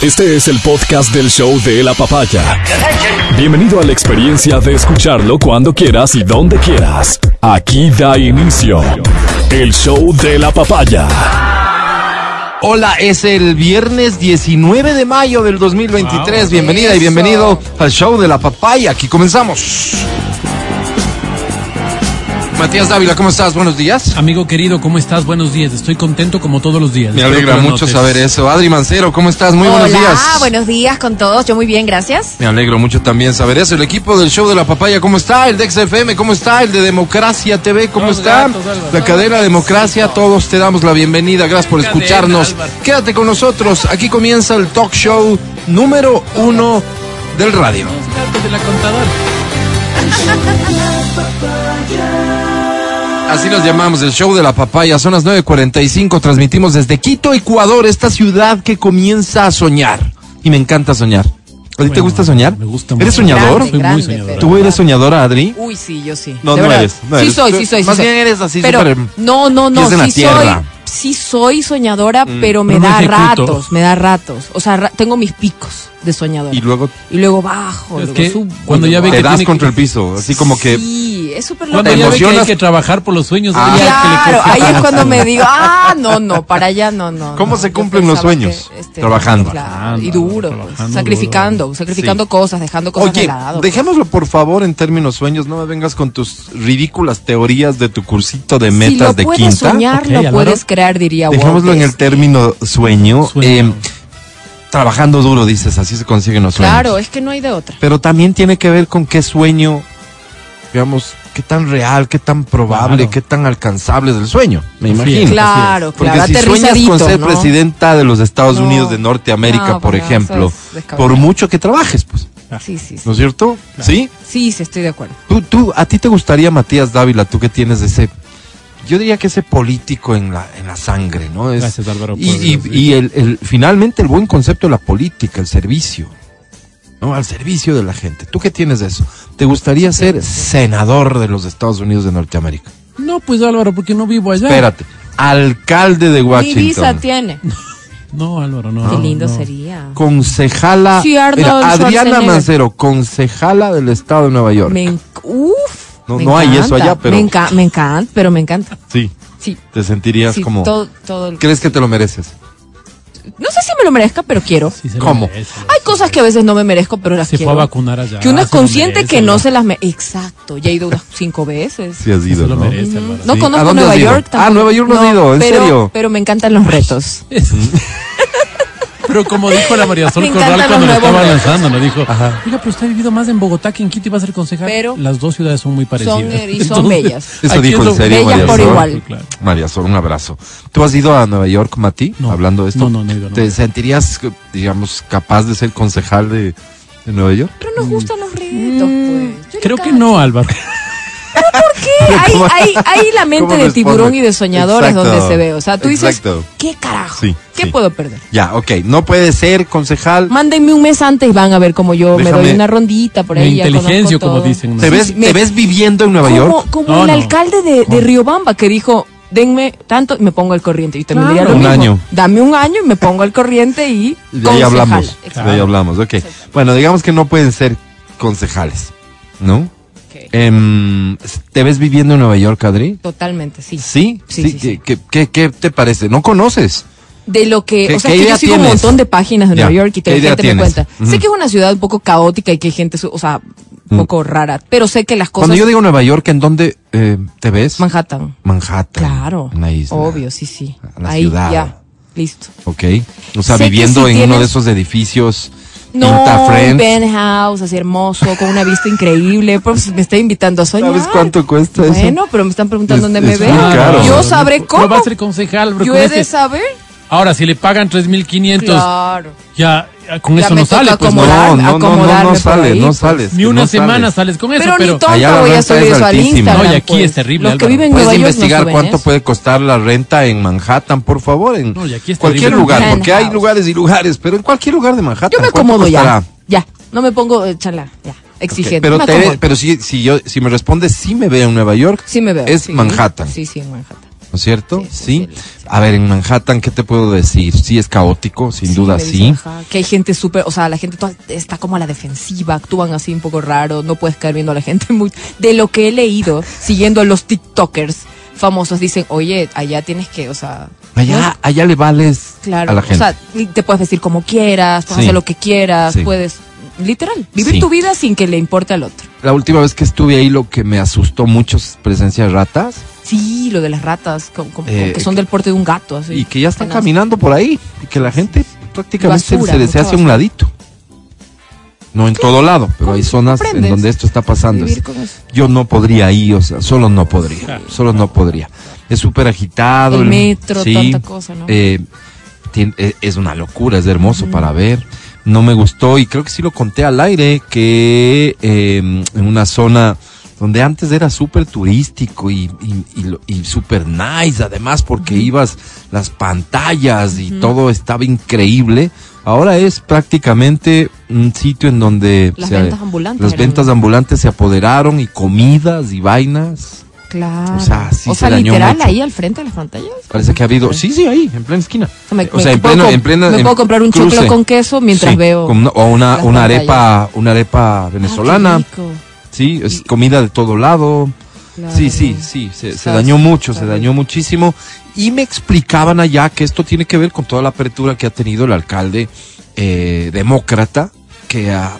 Este es el podcast del show de la papaya. Bienvenido a la experiencia de escucharlo cuando quieras y donde quieras. Aquí da inicio el show de la papaya. Hola, es el viernes 19 de mayo del 2023. Bienvenida y bienvenido al show de la papaya. Aquí comenzamos. Matías Dávila, ¿cómo estás? Buenos días. Amigo querido, ¿cómo estás? Buenos días. Estoy contento como todos los días. Me Espero alegra mucho notes. saber eso. Adri Mancero, ¿cómo estás? Muy buenos días. buenos días con todos. Yo muy bien, gracias. Me alegro mucho también saber eso. El equipo del show de la papaya, ¿cómo está? El de XFM, ¿cómo está? El de Democracia TV, ¿cómo está? gatos, la cadena Democracia, todos te damos la bienvenida. Gracias por escucharnos. Quédate con nosotros. Aquí comienza el talk show número uno del radio. Los gatos de la contadora. Así nos llamamos, el show de la papaya. Son las 9.45, transmitimos desde Quito, Ecuador, esta ciudad que comienza a soñar. Y me encanta soñar. ¿A ti te gusta soñar? me gusta ¿Eres mucho. soñador? Soy muy Grande, soñador. pero- ¿Tú eres soñadora, Adri? Uy, sí, yo sí. No, De no verdad. eres, no sí eres. soy, sí soy, sí Más soy. bien eres así Pero súper no, no, no, la sí soy, sí soy soñadora, Mm. pero me Pero da ratos, me da ratos. O sea, ra- tengo mis picos de soñadora. Y luego Y luego bajo, Es luego que subo. cuando ya ve te que das tiene contra que- el piso, así como que... Sí, es súper. Cuando ¿Te ya ve que hay emocionas? que trabajar por los sueños, Ah. que le ahí es cuando me digo, ah, no, no, para allá no, no. ¿Cómo no. se cumplen los sueños? que, este, Trabajando. Y Trabajando, duro, pues, sacrificando, duro. sacrificando Sí. cosas, dejando cosas de Oye, lado. dejémoslo por favor en términos sueños, no me vengas con tus ridículas teorías de tu cursito de si metas lo de puedes quinta. soñar, Ok, lo puedes crear, diría Dejémoslo en el término sueño. Sueño. eh, trabajando duro, dices, así se consiguen los sueños. Claro, es que no hay de otra. Pero también tiene que ver con qué sueño, digamos, qué tan real, qué tan probable, Claro. qué tan alcanzable es el sueño, me imagino. Claro, Porque claro, si sueñas con ser ¿no? presidenta de los Estados No. Unidos de Norteamérica, No, por ejemplo, es por mucho que trabajes, pues, Sí, sí, sí. ¿no es cierto? ¿Sí? Sí, sí, estoy de acuerdo. Tú, tú, a ti te gustaría, Matías Dávila, tú que tienes ese, yo diría que ese político en la, en la sangre, ¿no? Es, Gracias, Álvaro, por Y, y- decir. y el, el- finalmente el buen concepto de la política, el servicio, ¿no? Al servicio de la gente. ¿Tú qué tienes de eso? ¿Te gustaría ser senador de los Estados Unidos de Norteamérica? No, pues Álvaro, porque no vivo allá. Espérate, alcalde de Washington. visa tiene. No, Álvaro, no. Qué lindo no. sería. Concejala. Sí, Arnold Mira, Adriana. Mancero, concejala del estado de Nueva York. Me Uf. No- me no hay eso allá, pero- Me, enca- me encanta, pero me encanta. Sí, Sí. te sentirías sí, como. todo, todo el- ¿Crees que te lo mereces? No sé si me lo merezca, pero quiero. Sí, se ¿Cómo? merece. Hay cosas que a veces no me merezco, pero las Se quiero. fue a vacunar allá. que uno es se consciente merece, que no se las merece. Exacto. Ya he ido unas cinco veces. Sí, has Se ido, lo ¿no? merece. No Sí. ¿A conozco dónde Nueva? York Ah, tampoco. Nueva York no has ido, ¿en pero, serio? Pero me encantan los retos. Pero como dijo la María Sol Corral cuando lo estaba lanzando, nos dijo, Ajá. oiga, pero usted ha vivido más en Bogotá que en Quito y va a ser concejal. Pero- las dos ciudades son muy parecidas. y son bellas. Eso dijo en serio, María por Sol. igual. Claro. María Sol, un abrazo. ¿Tú has ido a Nueva York, Mati? No. Hablando de esto. No, no, no he ido, no. ¿Te sentirías, digamos, capaz de ser concejal de, de Nueva York? Pero nos gustan los retos, pues. Yo Creo que cacho. no, Álvaro. ¿Qué? Hay, hay, hay la mente ¿Cómo de responde? tiburón y de soñadores Exacto. donde se ve. O sea, tú dices, Exacto. ¿qué carajo? Sí, ¿Qué sí. puedo perder? Ya, ok. No puede ser concejal. Mándenme un mes antes y van a ver cómo yo me doy una rondita por ahí. inteligencia, como dicen. ¿no? ¿Te ves, sí, me- ¿Te ves viviendo en Nueva Como, York? como No, el no. alcalde de, de Riobamba que dijo, denme tanto y me pongo al corriente. Y también Claro. diría lo Un mismo. año. Dame un año y me pongo al corriente y De ahí hablamos. Exacto. De ahí hablamos, ok. Bueno, digamos que no pueden ser concejales, ¿no? Em, ¿Te ves viviendo en Nueva York, Adri? Totalmente, sí. ¿Sí? Sí, sí, ¿Qué, sí. qué- qué- qué te parece? ¿No conoces? De lo que, ¿Qué- o sea, que yo sigo un tienes? montón de páginas de Nueva York y ¿qué que la gente me cuenta. Sé que es una ciudad un poco caótica y que hay gente, o sea, un poco rara, pero sé que las cosas... Cuando yo digo Nueva York, ¿en dónde eh, te ves? Manhattan. Manhattan. Claro. Una isla. Obvio, sí, sí. La Ahí, ciudad. ya. Listo. Ok. O sea, Sé viviendo si en uno de esos edificios. No, un penthouse, así hermoso, con una vista increíble. Pues me está invitando a soñar. ¿Sabes cuánto cuesta eso? Bueno, pero me están preguntando Es- dónde me es muy caro. Yo sabré cómo. va a ser concejal. bro, Yo he ese- de saber. Ahora, si le pagan 3.500, Claro. ya ya con Ya eso no sale. Pues, No, no. no, no, no, no, sale, ahí, no pues. sales. Ni una no semana sales. sales con eso, Pero, pero, ni la voy a subir es eso al. Instagram. No, y aquí pues. es terrible, Los que viven Puedes Nueva York no investigar cuánto eso. puede costar la renta en Manhattan, por favor, en No, y aquí es cualquier terrible. lugar, porque hay lugares y lugares, pero en cualquier lugar de Manhattan. Yo me ¿cuánto acomodo ya. costará? Ya. No me pongo, eh, chala, ya. Exigente. Pero, te- pero si, si yo, si me respondes, sí me veo en Nueva York. sí me veo. Es sí. Manhattan. Sí, sí, en Manhattan. ¿No es cierto? Sí, sí, Sí. sí, sí. A ver, en Manhattan, ¿qué te puedo decir? Sí, es caótico, sin duda, me sí. ajá, que hay gente súper, o sea, la gente toda está como a la defensiva, actúan así un poco raro, no puedes caer viendo a la gente muy... De lo que he leído, siguiendo a los TikTokers famosos, dicen, oye, allá tienes que, o sea... Allá, allá le vales Claro, a la gente. o sea, te puedes vestir como quieras, puedes Sí. hacer lo que quieras, Sí. puedes, literal, vivir Sí. tu vida sin que le importe al otro. la última vez que estuve ahí, lo que me asustó mucho es presencia de ratas Sí, lo de las ratas, como, como- Eh, que son del porte de un gato, así. y que ya están caminando por ahí y que la gente prácticamente Basura, se les hace a un ladito. No en todo lado, pero hay zonas en donde esto está pasando. Yo no podría ir, o sea, solo no podría, solo no podría. Es súper agitado. El metro, tanta cosa, ¿no? eh, eh, es una locura, es hermoso para ver. No me gustó y creo que sí lo conté al aire que eh, en una zona donde antes era súper turístico y, y, y y súper nice, además porque ibas las pantallas y todo estaba increíble. Ahora es prácticamente un sitio en donde Las se- ventas ambulantes las ventas ambulantes se apoderaron y comidas y vainas. Claro. O sea, sí O se sea, dañó literal, mucho. ahí al frente de las pantallas. Parece que ha habido, sí, sí, ahí, en plena esquina. O me- O me sea, en pleno, en plena, me en puedo comprar un cruce. choclo con queso mientras Sí, veo. con una- o una, arepa, una arepa Ah, venezolana. rico. Sí, es comida de todo lado. Claro. Sí, sí, sí, se, dañó mucho, se dañó muchísimo. Y me explicaban allá que esto tiene que ver con toda la apertura que ha tenido el alcalde eh, demócrata, que ha,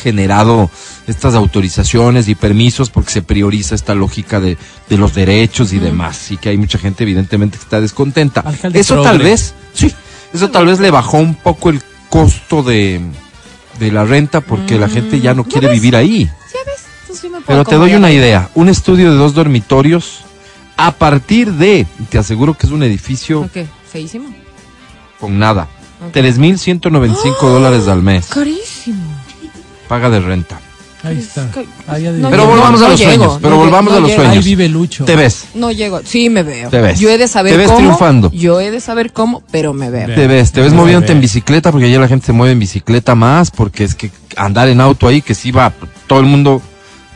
generado estas autorizaciones y permisos porque se prioriza esta lógica de, de los derechos y demás. Y que hay mucha gente evidentemente que está descontenta. Alcalde eso tal vez, sí, eso tal vez le bajó un poco el costo de, de la renta porque la gente ya no ¿Ya quiere vivir ahí. ¿Sí ves? Entonces sí me puedo Pero te doy una idea. Un estudio de dos dormitorios a partir de, te aseguro que es un edificio Ok, feísimo. con nada. Ok. 3.195 dólares al mes. Carísimo. Paga de renta. Ahí está. Ahí No Pero volvamos a no los llego, sueños. Pero no volvamos a los. Ahí sueños. vive Lucho. Te ves. No llego. Sí, me veo. Te ves. Yo he de saber Te ves cómo. triunfando. Yo he de saber cómo, pero me veo. Ve. Te ves. Te ves se moviéndote en bicicleta porque ya la gente se mueve en bicicleta más porque es que andar en auto ahí que sí va. Todo el mundo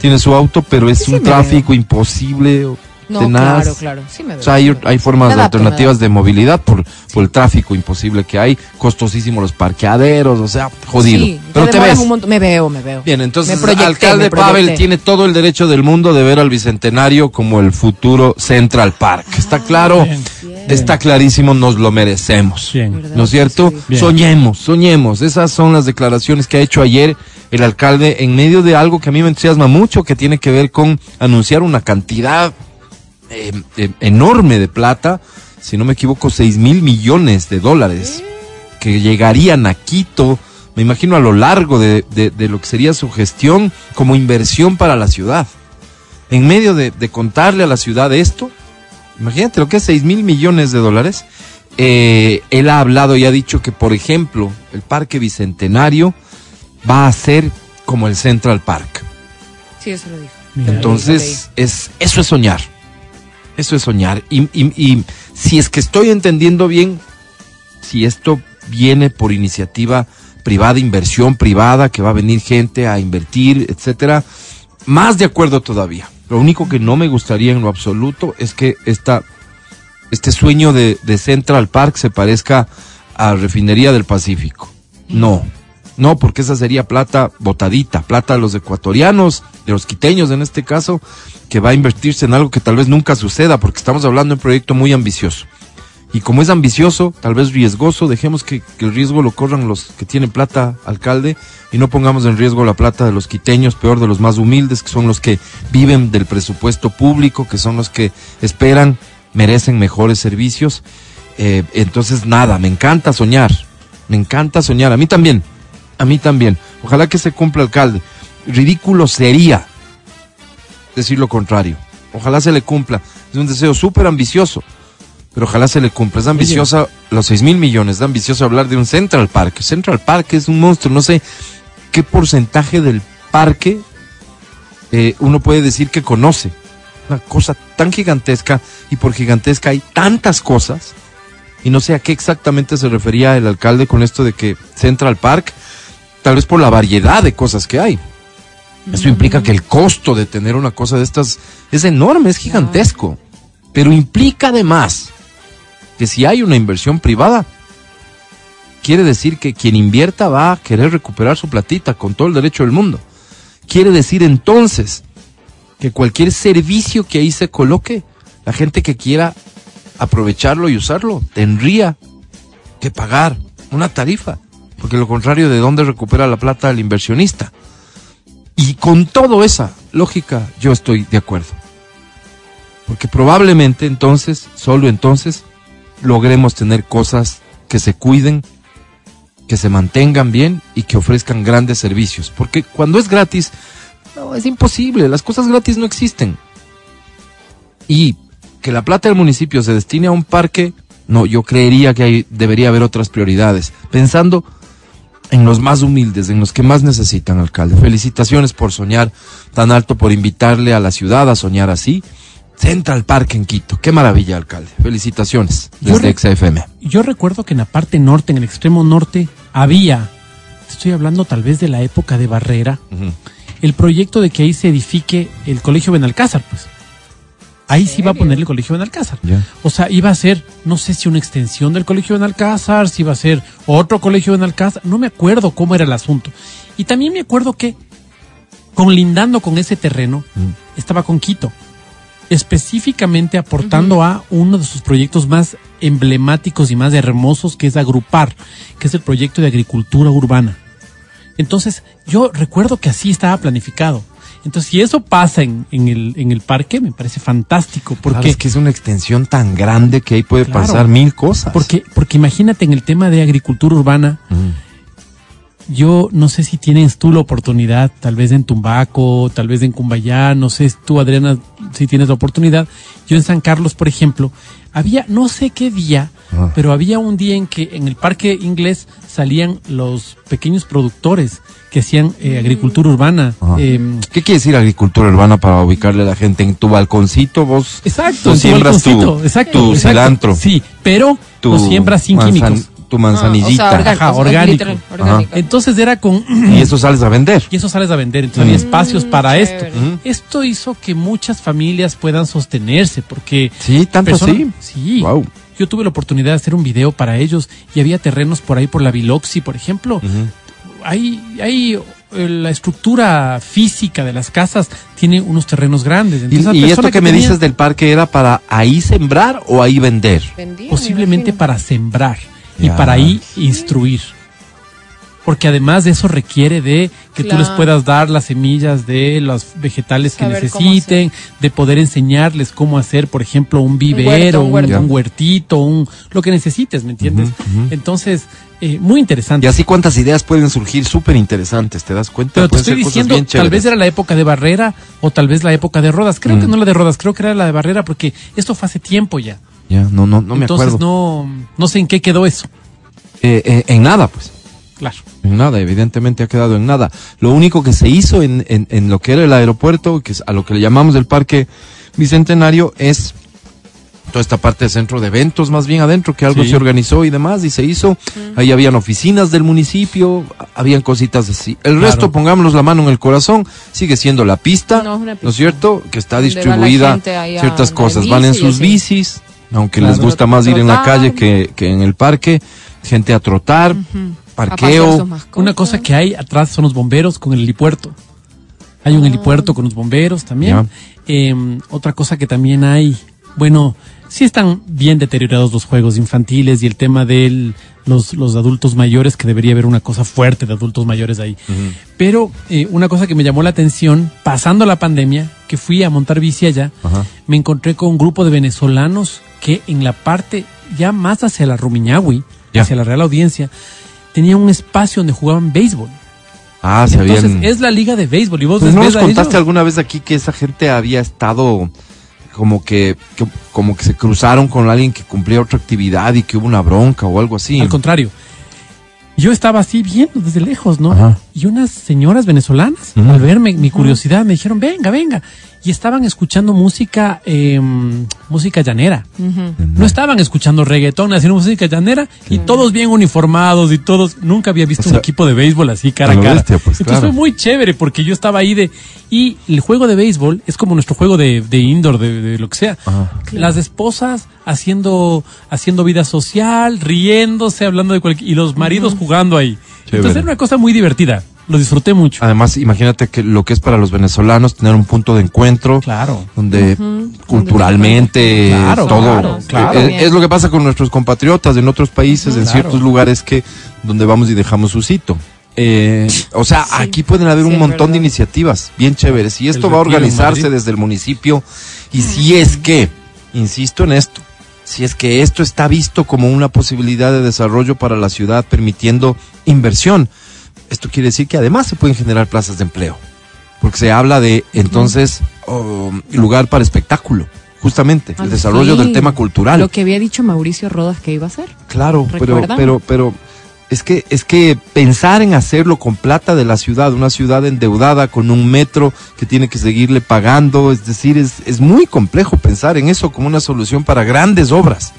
tiene su auto, pero es Sí, un tráfico imposible. o No, tenaz. claro, claro. Sí me veo. O sea, hay, hay formas adapto, alternativas de movilidad por, por el tráfico imposible que hay, costosísimos los parqueaderos, o sea, jodido. Sí, Pero te ves. un montón. Me veo, me veo. Bien, entonces proyecté, alcalde. Pavel tiene todo el derecho del mundo de ver al Bicentenario como el futuro Central Park. Está claro, Bien. Está clarísimo, nos lo merecemos. ¿No es cierto? Sí. Soñemos, soñemos. Esas son las declaraciones que ha hecho ayer el alcalde en medio de algo que a mí me entusiasma mucho, que tiene que ver con anunciar una cantidad eh, eh, enorme de plata, si no me equivoco, 6 mil millones de dólares que llegarían a Quito, me imagino a lo largo de, de- de lo que sería su gestión como inversión para la ciudad. En medio de, de contarle a la ciudad esto, imagínate lo que es 6 mil millones de dólares. eh, él ha hablado y ha dicho que, por ejemplo, el Parque Bicentenario va a ser como el Central Park. Sí, eso lo dijo. Mira, Entonces, es, eso es soñar. Eso es soñar. Y, y- y si es que estoy entendiendo bien, si esto viene por iniciativa privada, inversión privada, que va a venir gente a invertir, etcétera, más de acuerdo todavía. Lo único que no me gustaría en lo absoluto es que esta, este sueño de, de Central Park se parezca a Refinería del Pacífico. No, no, porque esa sería plata botadita, plata de los ecuatorianos, de los quiteños en este caso, que va a invertirse en algo que tal vez nunca suceda, porque estamos hablando de un proyecto muy ambicioso. Y como es ambicioso, tal vez riesgoso, dejemos que, el riesgo lo corran los que tienen plata, alcalde, y no pongamos en riesgo la plata de los quiteños, peor de los más humildes, que son los que viven del presupuesto público, que son los que esperan, merecen mejores servicios. Eh, entonces, nada, me encanta soñar, me encanta soñar, a mí también, a mí también. Ojalá que se cumpla, alcalde. Ridículo sería decir lo contrario. Ojalá se le cumpla. Es un deseo súper ambicioso, pero ojalá se le cumpla. Es ambiciosa, los 6 mil millones, es ambicioso hablar de un Central Park. Central Park es un monstruo, no sé qué porcentaje del parque eh, uno puede decir que conoce. Una cosa tan gigantesca, y por gigantesca hay tantas cosas, y no sé a qué exactamente se refería el alcalde con esto de que Central Park, tal vez por la variedad de cosas que hay. Eso implica que el costo de tener una cosa de estas es enorme, es gigantesco. Pero implica además que si hay una inversión privada, quiere decir que quien invierta va a querer recuperar su platita con todo el derecho del mundo. Quiere decir entonces que cualquier servicio que ahí se coloque, la gente que quiera aprovecharlo y usarlo tendría que pagar una tarifa, porque lo contrario, ¿de dónde recupera la plata el inversionista? Y con toda esa lógica yo estoy de acuerdo. Porque probablemente entonces, solo entonces, logremos tener cosas que se cuiden, que se mantengan bien y que ofrezcan grandes servicios. Porque cuando es gratis, no, es imposible, las cosas gratis no existen. Y que la plata del municipio se destine a un parque, no, yo creería que hay, debería haber otras prioridades. Pensando en los más humildes, en los que más necesitan, alcalde. Felicitaciones por soñar tan alto, por invitarle a la ciudad a soñar así. Central Park en Quito. Qué maravilla, alcalde. Felicitaciones Yo desde re- XFM. Yo recuerdo que en la parte norte, en el extremo norte, había, estoy hablando tal vez de la época de Barrera, el proyecto de que ahí se edifique el Colegio Benalcázar, pues. Ahí sí iba a poner el Colegio Benalcázar. Ya. O sea, iba a ser, no sé si una extensión del Colegio Benalcázar, si iba a ser otro Colegio Benalcázar, no me acuerdo cómo era el asunto. Y también me acuerdo que, conlindando con ese terreno, estaba con Quito, específicamente aportando a uno de sus proyectos más emblemáticos y más hermosos, que es Agrupar, que es el proyecto de agricultura urbana. Entonces, yo recuerdo que así estaba planificado. Entonces, si eso pasa en, en el, en el parque, me parece fantástico, Porque es que es una extensión tan grande que ahí puede Claro. pasar mil cosas. Porque, porque imagínate en el tema de agricultura urbana, yo no sé si tienes tú la oportunidad, tal vez en Tumbaco, tal vez en Cumbayá, no sé tú Adriana si tienes la oportunidad. Yo en San Carlos, por ejemplo, había, no sé qué día, Ah. pero había un día en que en el parque inglés salían los pequeños productores que hacían eh, agricultura urbana. Em, ¿Qué quiere decir agricultura urbana para ubicarle a la gente en tu balconcito? Vos Exacto, en tu siembras tu, balconcito, exacto, tu exacto. cilantro, Sí, pero tu lo siembras sin manzan- químicos. Tu Ah, manzanillita. o sea, orgánico, Ajá, orgánico. literal, orgánico. Entonces era con y eso sales a vender. y eso sales a vender. Entonces había espacios para Mm, chévere. esto. Esto hizo que muchas familias puedan sostenerse porque Sí, tanto persona- así. Sí. Wow. Yo tuve la oportunidad de hacer un video para ellos y había terrenos por ahí por la Biloxi, por ejemplo. Hay, hay eh, la estructura física de las casas tiene unos terrenos grandes. Y, Entonces, la y persona esto que, me tenía- dices del parque era para ahí sembrar o ahí vender. Vendía, posiblemente para sembrar y para ahí instruir. Porque además de eso requiere de que tú les puedas dar las semillas de los vegetales que Saber necesiten, de poder enseñarles cómo hacer, por ejemplo, un vivero, huerto, un un, huerto. huertito, un lo que necesites, ¿me entiendes? Entonces, eh, muy interesante. Y así cuántas ideas pueden surgir súper interesantes, ¿te das cuenta? Pero te Pueden estoy ser cosas diciendo, tal vez era la época de Barrera o tal vez la época de Rodas. Creo que Mm. no la de Rodas, creo que era la de Barrera porque esto fue hace tiempo ya. Ya, no, no, no me Entonces acuerdo. no, no sé en qué quedó eso. Eh, eh, en nada, pues. Claro. En nada, evidentemente ha quedado en nada. Lo único que se hizo en, en, en lo que era el aeropuerto, que es a lo que le llamamos el Parque Bicentenario, es toda esta parte de centro de eventos más bien adentro, que algo Sí. se organizó y demás, y se hizo. Ahí habían oficinas del municipio, habían cositas así. El Claro. resto, pongámonos la mano en el corazón, sigue siendo la pista, No, es una ¿no pista. es cierto? Que está distribuida ciertas cosas. Van en sus bicis, aunque Claro. les gusta más ir en la calle que, que en el parque, gente a trotar, parqueo. Una cosa que hay atrás son los bomberos con el helipuerto. Hay un helipuerto con los bomberos también. Eh, otra cosa que también hay, bueno, sí están bien deteriorados los juegos infantiles y el tema de los, los adultos mayores, que debería haber una cosa fuerte de adultos mayores ahí. Pero eh, una cosa que me llamó la atención, pasando la pandemia, que fui a montar bici allá, me encontré con un grupo de venezolanos que en la parte ya más hacia la Rumiñahui, hacia la Real Audiencia, tenían un espacio donde jugaban béisbol. Ah, se Entonces es la liga de béisbol y vos Pues ¿No nos contaste ellos. alguna vez aquí que esa gente había estado como que, que- como que se cruzaron con alguien que cumplía otra actividad y que hubo una bronca o algo así? Al contrario. Yo estaba así viendo desde lejos, ¿no? Ajá. Y unas señoras venezolanas, al verme mi curiosidad, me dijeron, venga, venga. Y estaban escuchando música, eh, música llanera. No estaban escuchando reggaetón, haciendo música llanera y todos bien uniformados y todos, nunca había visto O sea, un equipo de béisbol así cara a cara. bestia, pues, Entonces claro. fue muy chévere porque yo estaba ahí de, y el juego de béisbol es como nuestro juego de, de indoor, de, de lo que sea. Ajá. Las esposas haciendo, haciendo vida social, riéndose, hablando de cualquier, y los maridos jugando ahí. Chévere. Entonces era una cosa muy divertida. Lo disfruté mucho. Además, imagínate que lo que es para los venezolanos tener un punto de encuentro Claro. donde culturalmente Claro, todo claro, claro. es, lo que pasa con nuestros compatriotas en otros países, en Claro. ciertos lugares que donde vamos y dejamos su sitio. Eh, o sea, Sí. aquí pueden haber Sí, un montón verdad. de iniciativas bien chéveres y esto El va a organizarse desde el municipio y si es que, insisto en esto, si es que esto está visto como una posibilidad de desarrollo para la ciudad permitiendo inversión, esto quiere decir que además se pueden generar plazas de empleo, porque se habla de entonces oh, lugar para espectáculo, justamente, el desarrollo del tema cultural. Lo que había dicho Mauricio Rodas que iba a hacer. Claro, pero, pero, pero es que, es que pensar en hacerlo con plata de la ciudad, una ciudad endeudada con un metro que tiene que seguirle pagando, es decir, es, es muy complejo pensar en eso como una solución para grandes obras.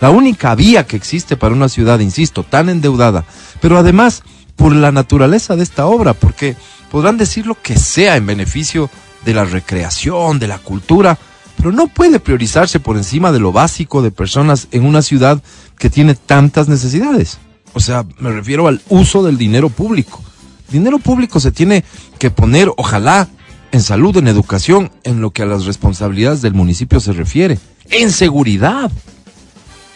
La única vía que existe para una ciudad, insisto, tan endeudada, pero además por la naturaleza de esta obra, porque podrán decir lo que sea en beneficio de la recreación, de la cultura, pero no puede priorizarse por encima de lo básico de personas en una ciudad que tiene tantas necesidades. O sea, me refiero al uso del dinero público. Dinero público se tiene que poner, ojalá, en salud, en educación, en lo que a las responsabilidades del municipio se refiere, en seguridad.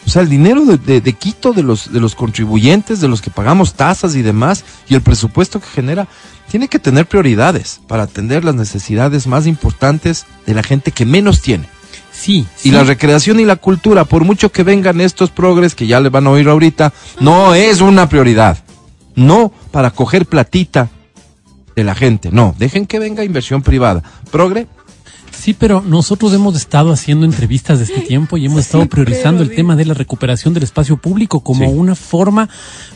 O sea, el dinero de, de- de Quito, de los, de los contribuyentes, de los que pagamos tasas y demás, y el presupuesto que genera, tiene que tener prioridades para atender las necesidades más importantes de la gente que menos tiene. Sí. Y la recreación y la cultura, por mucho que vengan estos progres que ya le van a oír ahorita, no es una prioridad. No para coger platita de la gente. No, dejen que venga inversión privada. Progre, Sí, pero nosotros hemos estado haciendo entrevistas de este tiempo y hemos estado priorizando el tema de la recuperación del espacio público como Sí. una forma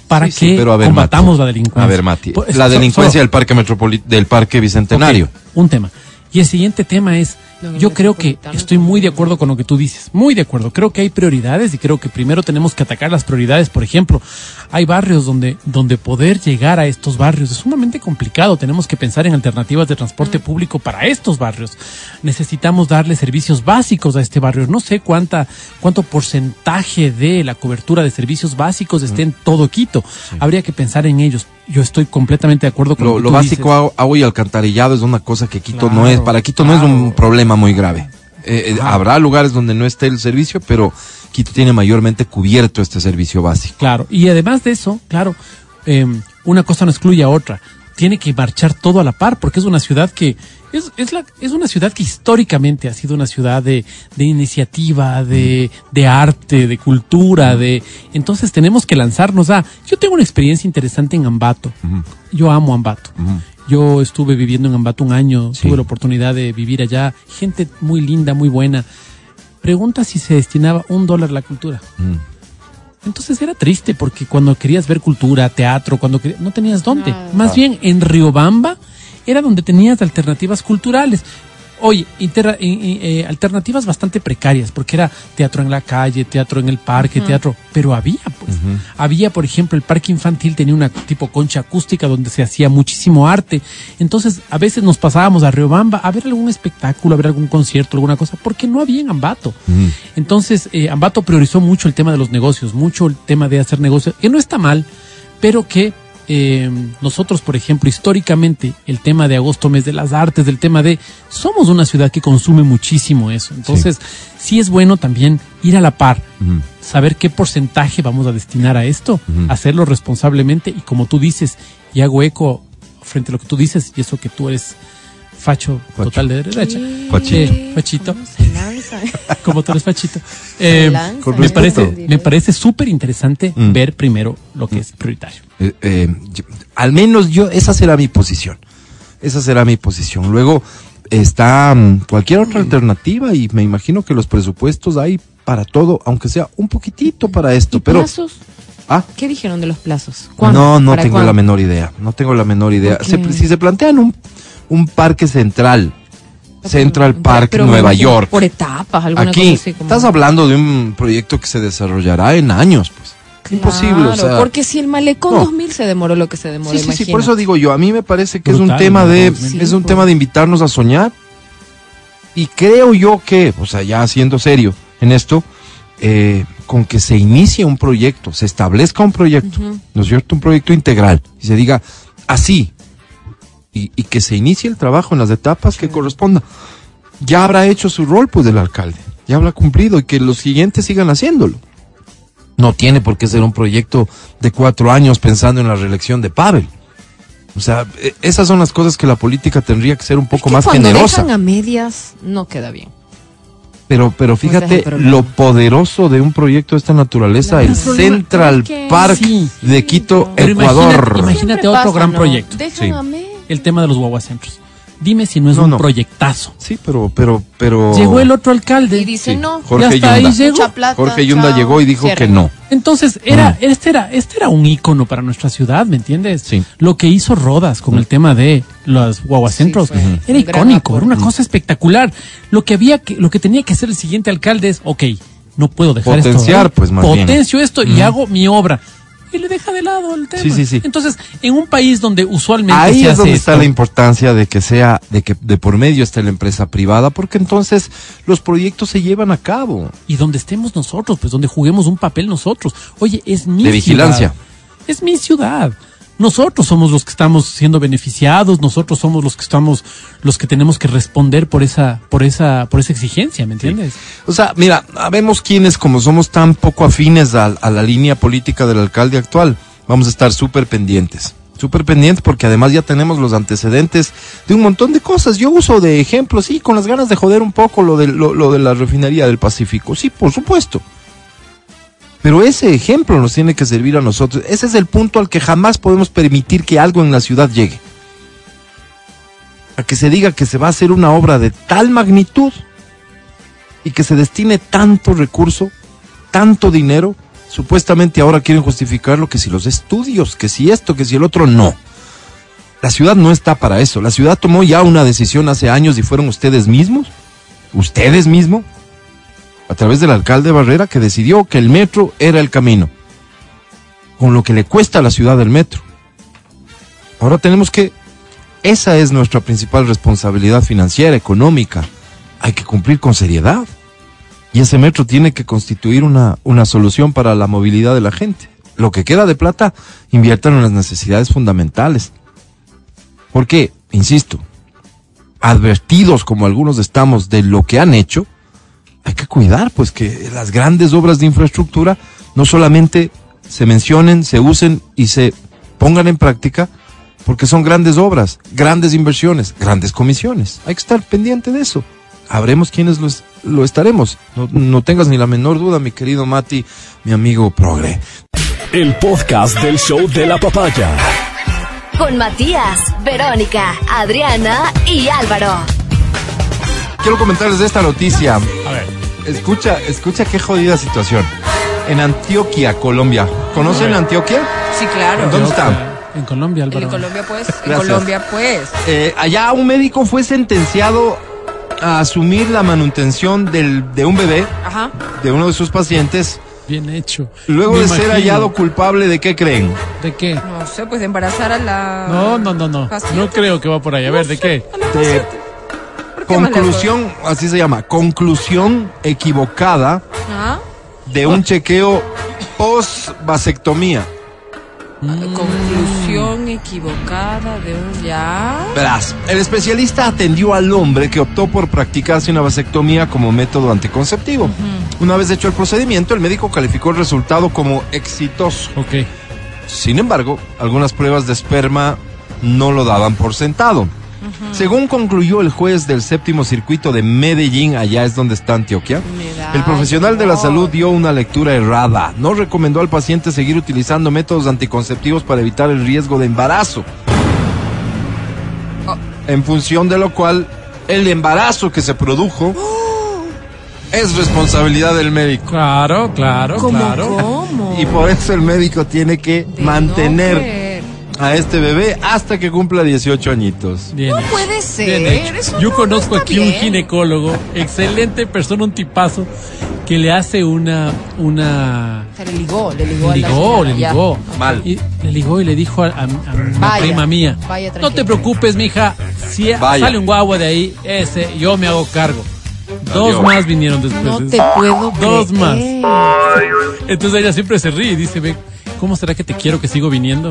para Sí, sí, que pero a ver, combatamos Mati. la delincuencia. A ver, Mati, Pues, la so- delincuencia del parque metropoli- del parque bicentenario. Ok, un tema. Y el siguiente tema es, yo creo que estoy muy de acuerdo con lo que tú dices, muy de acuerdo. Creo que hay prioridades y creo que primero tenemos que atacar las prioridades. Por ejemplo, hay barrios donde, donde poder llegar a estos barrios es sumamente complicado. Tenemos que pensar en alternativas de transporte público para estos barrios. Necesitamos darle servicios básicos a este barrio. No sé cuánta, cuánto porcentaje de la cobertura de servicios básicos esté en todo Quito. Habría que pensar en ellos. Yo estoy completamente de acuerdo con lo, Lo, que lo tú básico, dices. agua- y alcantarillado es una cosa que Quito Claro, no es, para Quito no es un problema muy grave. Eh, eh, habrá lugares donde no esté el servicio, pero Quito tiene mayormente cubierto este servicio básico. Claro, y además de eso, claro, eh, una cosa no excluye a otra. Tiene que marchar todo a la par, porque es una ciudad que es, es, la, es una ciudad que históricamente ha sido una ciudad de, de iniciativa, de, de arte, de cultura, de entonces tenemos que lanzarnos a. Yo tengo una experiencia interesante en Ambato. Yo amo Ambato. Yo estuve viviendo en Ambato un año, Sí. tuve la oportunidad de vivir allá, gente muy linda, muy buena. Pregunta si se destinaba un dólar a la cultura. Entonces era triste porque cuando querías ver cultura, teatro, cuando querías, no tenías dónde. Nada. Más bien en Riobamba era donde tenías alternativas culturales. Oye, eh, alternativas bastante precarias, porque era teatro en la calle, teatro en el parque, teatro, pero había, pues. Había, por ejemplo, el parque infantil tenía una tipo concha acústica donde se hacía muchísimo arte. Entonces, a veces nos pasábamos a Riobamba a ver algún espectáculo, a ver algún concierto, alguna cosa, porque no había en Ambato. Entonces, eh, Ambato priorizó mucho el tema de los negocios, mucho el tema de hacer negocios, que no está mal, pero que eh, nosotros, por ejemplo, históricamente, el tema de agosto, mes de las artes, del tema de, somos una ciudad que consume muchísimo eso. Entonces, sí, es bueno también ir a la par, saber qué porcentaje vamos a destinar a esto, hacerlo responsablemente y como tú dices, y hago eco frente a lo que tú dices y eso que tú eres facho, Facho. total de derecha. Fachito. Eh, fachito. Como tú eres fachito. Se Eh, me parece, me parece súper interesante Mm. ver primero lo que es prioritario. Eh, eh, yo- al menos yo, esa será mi posición. Esa será mi posición. Luego está mm, cualquier otra alternativa y me imagino que los presupuestos hay para todo, aunque sea un poquitito para esto, ¿Y pero plazos? ¿Ah? ¿Qué dijeron de los plazos? ¿Cuándo? No, no ¿Para tengo cuándo? la menor idea. No tengo la menor idea. Si se plantean un, un parque central, Central Park, pero Nueva York. Por etapas, alguna Aquí, cosa así. Como... estás hablando de un proyecto que se desarrollará en años, pues. Es imposible, o sea. porque si el malecón no. 2000 se demoró lo que se demoró, Sí, sí, sí, por eso digo yo, a mí me parece que es un tema de, ¿no? Sí, es un pues. tema de invitarnos a soñar. Y creo yo que, o sea, ya siendo serio en esto, eh, con que se inicie un proyecto, se establezca un proyecto, Ujú. ¿no es cierto? Un proyecto integral, y se diga así, y, y que se inicie el trabajo en las etapas que corresponda. Ya habrá hecho su rol, pues, del alcalde, ya habrá cumplido, y que los siguientes sigan haciéndolo. No tiene por qué ser un proyecto de cuatro años pensando en la reelección de Pavel. O sea, e- esas son las cosas que la política tendría que ser un poco Es que más cuando generosa. dejan a medias, no queda bien. Pero, pero fíjate lo poderoso de un proyecto de esta naturaleza, Claro. el Central es que- Park Sí. de Quito, Pero Ecuador. imagínate- otro pasa, gran ¿no? proyecto. Dejan Sí. a medias. El tema de los guaguacentros. Dime si no es No, un no. proyectazo. Sí, pero, pero, pero. Llegó el otro alcalde. Y dice Sí, no. Jorge está ahí, Yunda. llegó. Mucha plata, Jorge Yunda chao, llegó y dijo cierre. que no. Entonces, era, Mm. este era, este era un ícono para nuestra ciudad, ¿me entiendes? Sí. Lo que hizo Rodas con el tema de los guaguacentros Sí, era icónico, era una cosa espectacular. Lo que había que, lo que tenía que hacer el siguiente alcalde es, ok, no puedo dejar Potenciar, esto. pues, más bien. Potencio esto y hago mi obra. Y le deja de lado el tema. Sí, sí, sí. Entonces, en un país donde usualmente Ahí se es hace donde esto, está la importancia de que sea, de que de por medio esté la empresa privada, porque entonces los proyectos se llevan a cabo. y donde estemos nosotros, pues donde juguemos un papel nosotros. Oye, es mi De vigilancia. ciudad. Es mi ciudad. Nosotros somos los que estamos siendo beneficiados, nosotros somos los que estamos, los que tenemos que responder por esa, por esa, por esa exigencia, ¿me entiendes? O sea, mira, vemos quienes, como somos tan poco afines a, a la línea política del alcalde actual, vamos a estar súper pendientes. Súper pendientes porque además ya tenemos los antecedentes de un montón de cosas. Yo uso de ejemplo, sí, con las ganas de joder un poco lo de, lo, lo de la refinería del Pacífico. Sí, por supuesto. Pero ese ejemplo nos tiene que servir a nosotros. Ese es el punto al que jamás podemos permitir que algo en la ciudad llegue. A que se diga que se va a hacer una obra de tal magnitud y que se destine tanto recurso, tanto dinero, supuestamente ahora quieren justificarlo que si los estudios, que si esto, que si el otro, no. La ciudad no está para eso. La ciudad tomó ya una decisión hace años y fueron ustedes mismos, ustedes mismos, a través del alcalde Barrera, que decidió que el metro era el camino, con lo que le cuesta a la ciudad el metro. Ahora tenemos que, esa es nuestra principal responsabilidad financiera, económica, hay que cumplir con seriedad. Y ese metro tiene que constituir una, una solución para la movilidad de la gente. Lo que queda de plata, inviertan en las necesidades fundamentales. Porque, insisto, advertidos como algunos estamos de lo que han hecho, hay que cuidar pues que las grandes obras de infraestructura no solamente se mencionen, se usen y se pongan en práctica, porque son grandes obras, grandes inversiones, grandes comisiones. Hay que estar pendiente de eso. Habremos quienes lo, es- lo estaremos. No, no tengas ni la menor duda, mi querido Mati, mi amigo Progre. El podcast del show de la papaya. Con Matías, Verónica, Adriana y Álvaro. Quiero comentarles esta noticia. A ver. Escucha, escucha qué jodida situación. En Antioquia, Colombia. ¿Conocen Antioquia? Sí, claro. ¿Dónde está? En Colombia, Álvaro. En Colombia, pues. En Gracias. Colombia, pues. Eh, allá un médico fue sentenciado a asumir la manutención del, de un bebé, Ajá. de uno de sus pacientes, Bien hecho. luego Me de ser hallado culpable de qué creen. ¿De qué? No sé, pues de embarazar a la. No, no, no, no. Paciente. No creo que va por ahí. A ver, ¿de qué? A la De paciente. ¿Por qué más conclusión, así se llama, conclusión equivocada de un chequeo post vasectomía. Conclusión equivocada de un ya. Verás, el especialista atendió al hombre que optó por practicarse una vasectomía como método anticonceptivo. Una vez hecho el procedimiento, el médico calificó el resultado como exitoso. Ok. Sin embargo, algunas pruebas de esperma no lo daban por sentado. Según concluyó el juez del séptimo circuito de Medellín, allá es donde está Antioquia, el profesional de la salud dio una lectura errada. No recomendó al paciente seguir utilizando métodos anticonceptivos para evitar el riesgo de embarazo. En función de lo cual, el embarazo que se produjo es responsabilidad del médico. Claro, claro, ¿Cómo, claro. cómo? Y por eso el médico tiene que De mantener no. A este bebé hasta que cumpla 18 añitos. Bien No hecho. puede ser. Bien hecho. eso Yo no- conozco no aquí un ginecólogo, excelente persona, un tipazo, que le hace una, una, Se le ligó, le ligó. a la ligó, le ligó. Mal. Y le ligó y le dijo a, a- a una Vaya, prima mía, vaya no te preocupes, mija, si Vaya. sale un guagua de ahí, ese, yo me hago cargo. Dos Adiós. más vinieron después. No te puedo Dos creer. más. Entonces ella siempre se ríe y dice, ve, ¿cómo será que te quiero que sigo viniendo?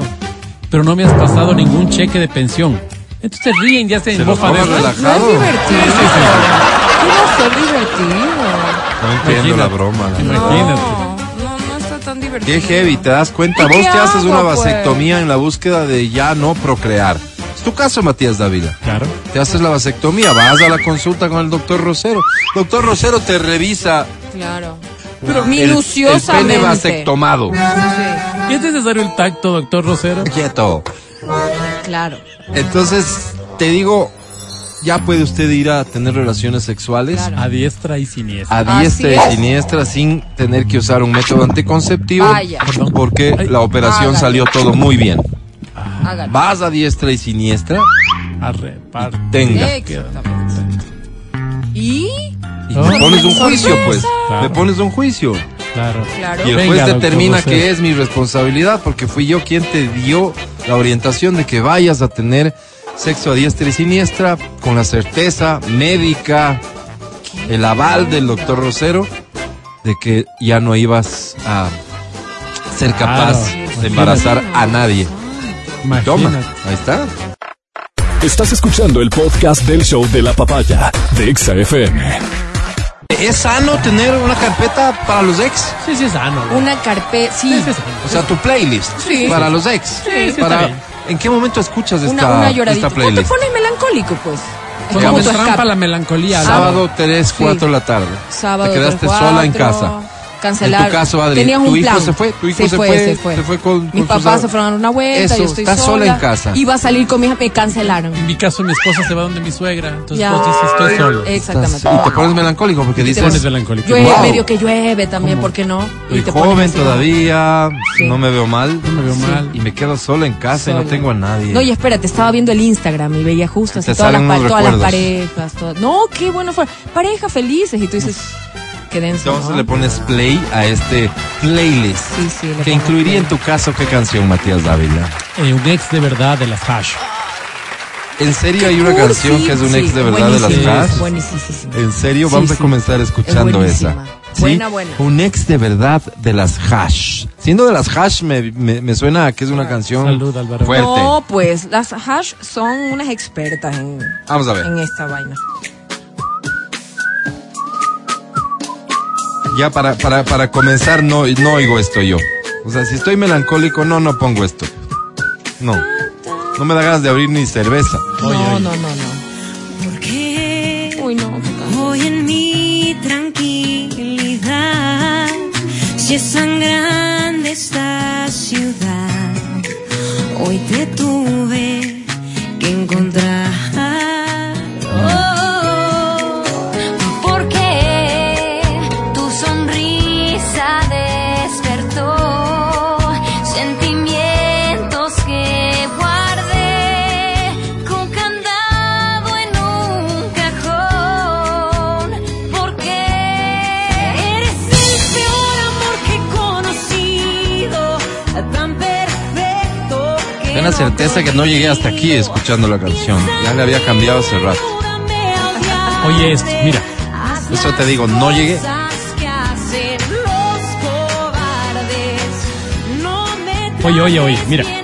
Pero no me has pasado ningún cheque de pensión. Entonces ríen, ya se Se embofan de. No es divertido. ¿Qué va a ser divertido? No entiendo Imagínate. la broma. la. Imagínate. No, no, no está tan divertido. Qué heavy, te das cuenta. ¿Y Vos te haces hago, una pues? vasectomía en la búsqueda de ya no procrear. Es tu caso, Matías Dávila. Claro. Te haces la vasectomía, vas a la consulta con el doctor Rosero. Doctor Rosero te revisa Claro. El- Minuciosamente. el pene vasectomado. Sí, ¿Y es necesario el tacto, doctor Rosero? Quieto. claro. Entonces, te digo, ya puede usted ir a tener relaciones sexuales Claro. A diestra y siniestra. a diestra Así y es. siniestra sin tener que usar un método anticonceptivo. Vaya. Porque Ay. la operación salió todo muy bien. Hágalo. Vas a diestra y siniestra, A repartir. tenga. Exactamente. ¿Y? Y Oh. me pones un juicio, pues. Claro. Me pones un juicio. Claro. Claro. Y el juez determina que es mi responsabilidad porque fui yo quien te dio la orientación de que vayas a tener sexo a diestra y siniestra con la certeza médica, el aval del doctor Rosero de que ya no ibas a ser capaz Claro. de embarazar a nadie. Toma, Imagínate. ahí está. Estás escuchando el podcast del show de la papaya de Exa FM. ¿Es sano tener una carpeta para los ex? Sí, sí, es sano. ¿no? Una carpeta. Sí. Sí, sí, es sano. O sea, tu playlist Sí. para los ex. Sí, para. ¿En qué momento escuchas esta, Una, una lloradita. esta O te playlist? pones melancólico, pues. Como trampa la melancolía. Sábado 3, 4 de la tarde. Sábado. Te quedaste tres, sola en casa. Cancelar. En tu caso, Adri, Tenías tu un hijo plan. se fue, tu hijo se fue, se fue. se fue con- Mis con papás se fueron a dar una vuelta, Eso, yo estoy estás sola en casa. Iba a salir con mi hija, me cancelaron. En mi caso, mi esposa se va donde mi suegra. Entonces, Ya. vos dices, estoy solo. Exactamente. Estás- y te pones melancólico porque Te dices, pones melancólico. Llueve, Wow. medio que llueve también, ¿por qué no? soy te pones joven todavía, Sí. no me veo mal. No me veo mal. Y me quedo sola en casa y no Sola. tengo a nadie. No, y espérate, estaba viendo el Instagram y veía justo así Te todas, las, todas las parejas. todas- No, qué bueno fue. Parejas felices y tú dices, qué denso. Entonces ¿no? le pones play a este playlist. Sí, sí, le que incluiría play. en tu caso qué canción, Matías Dávila. Eh, un ex de verdad de las hash. ¿En serio hay una Cursi, canción que es un sí, ex de verdad de las hash? Buenísima. ¿En serio? Sí, Vamos a comenzar escuchando Es esa. ¿Sí? Buena, buena. Un ex de verdad de las hash. Siendo de las hash me, me, me suena a que es una canción Salud, Álvaro. fuerte. No, pues las hash son unas expertas en, Vamos a ver. en esta vaina. Ya para, para, para comenzar no, no oigo esto yo. O sea, si estoy melancólico, no, no pongo esto. No. No me da ganas de abrir ni cerveza. Oye, no, oye. no, no, no. Porque Uy, no, qué hoy en mi tranquilidad, si es tan grande esta ciudad, hoy te tuve que encontrar. La certeza que no llegué hasta aquí escuchando la canción. Ya le había cambiado hace rato. Oye esto, mira. Eso te digo, no llegué. Oye, oye, oye, mira.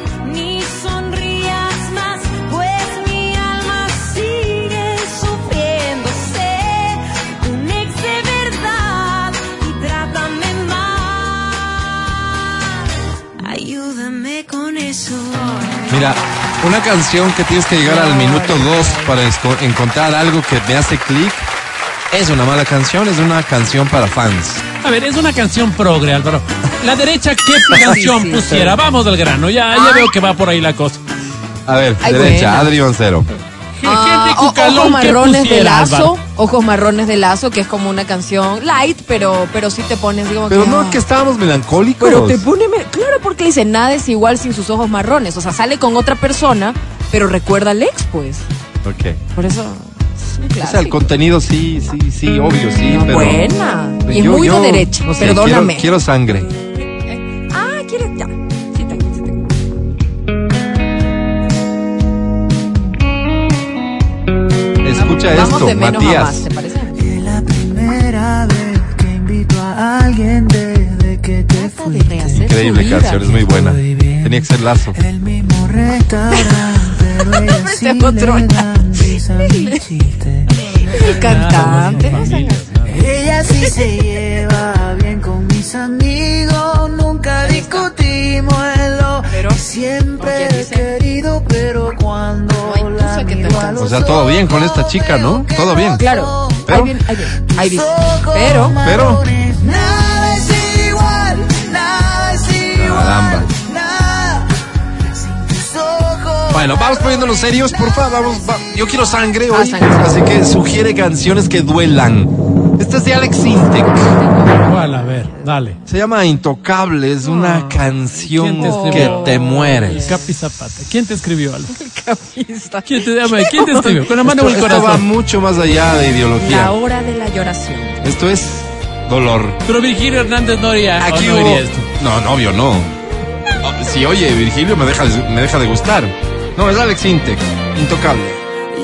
Mira, una canción que tienes que llegar al minuto dos para esco- encontrar algo que me hace clic. Es una mala canción, es una canción para fans. A ver, es una canción progre, Álvaro. La derecha, ¿qué canción sí, pusiera? Vamos al grano, ya, ya veo que va por ahí la cosa. A ver, Ay, derecha, buena. Adri Mancero. G- Ah, Gente cucalón, ojos ¿qué marrones de lazo. Álvaro? Ojos marrones de lazo, que es como una canción light, pero, pero sí te pones como Pero que, no, ah. que estábamos melancólicos. Pero te pone. Claro, porque dice nada es igual sin sus ojos marrones. O sea, sale con otra persona, pero recuerda al ex, pues. Ok. Por eso. es O sea, el contenido sí, sí, sí, obvio, sí, No, pero... buena. Y es Yo- muy yo, de derecha. no sé, Perdóname. Quiero, quiero sangre. Escucha Vamos esto, de menos a Matías. más, ¿te parece? Es la primera vez que invito a alguien desde que te fuiste. Increíble canción, es muy buena. Tenía que ser lazo. El mismo restaurante, pero ella sí Se controla. le dan risa a mi chiste. El cantante. Ella sí se lleva bien con mis amigos, nunca discutimos en lo Pero, que siempre ¿quién he querido, pero O sea, todo bien con esta chica, ¿no? Todo bien. Claro. Pero- Ahí viene, ahí viene. Ahí. Pero. Pero- Nada es igual, nada es igual. Caramba. Nada sin tus ojos. Bueno, vamos poniéndonos serios, por favor. Vamos, va- Yo quiero sangre Ah, hoy, sangre. así que sugiere canciones que duelan. Esta es de Alex Intec. ¿Cuál? A ver, dale. Se llama Intocable, es una canción ¿Quién te que te mueres. Capi Zapata. ¿Quién te escribió algo? Capista. ¿Quién te, dame, ¿quién te escribió? Con la mano en el Esto, esto va corazón. mucho más allá de La ideología. hora de la lloración. Esto es dolor. Pero Virgilio Hernández no haría, Aquí no hubo- diría esto. No, no, obvio, no. Oh, Si oye, Virgilio me deja, de- me deja de gustar. No, es Alex Intec. Intocable.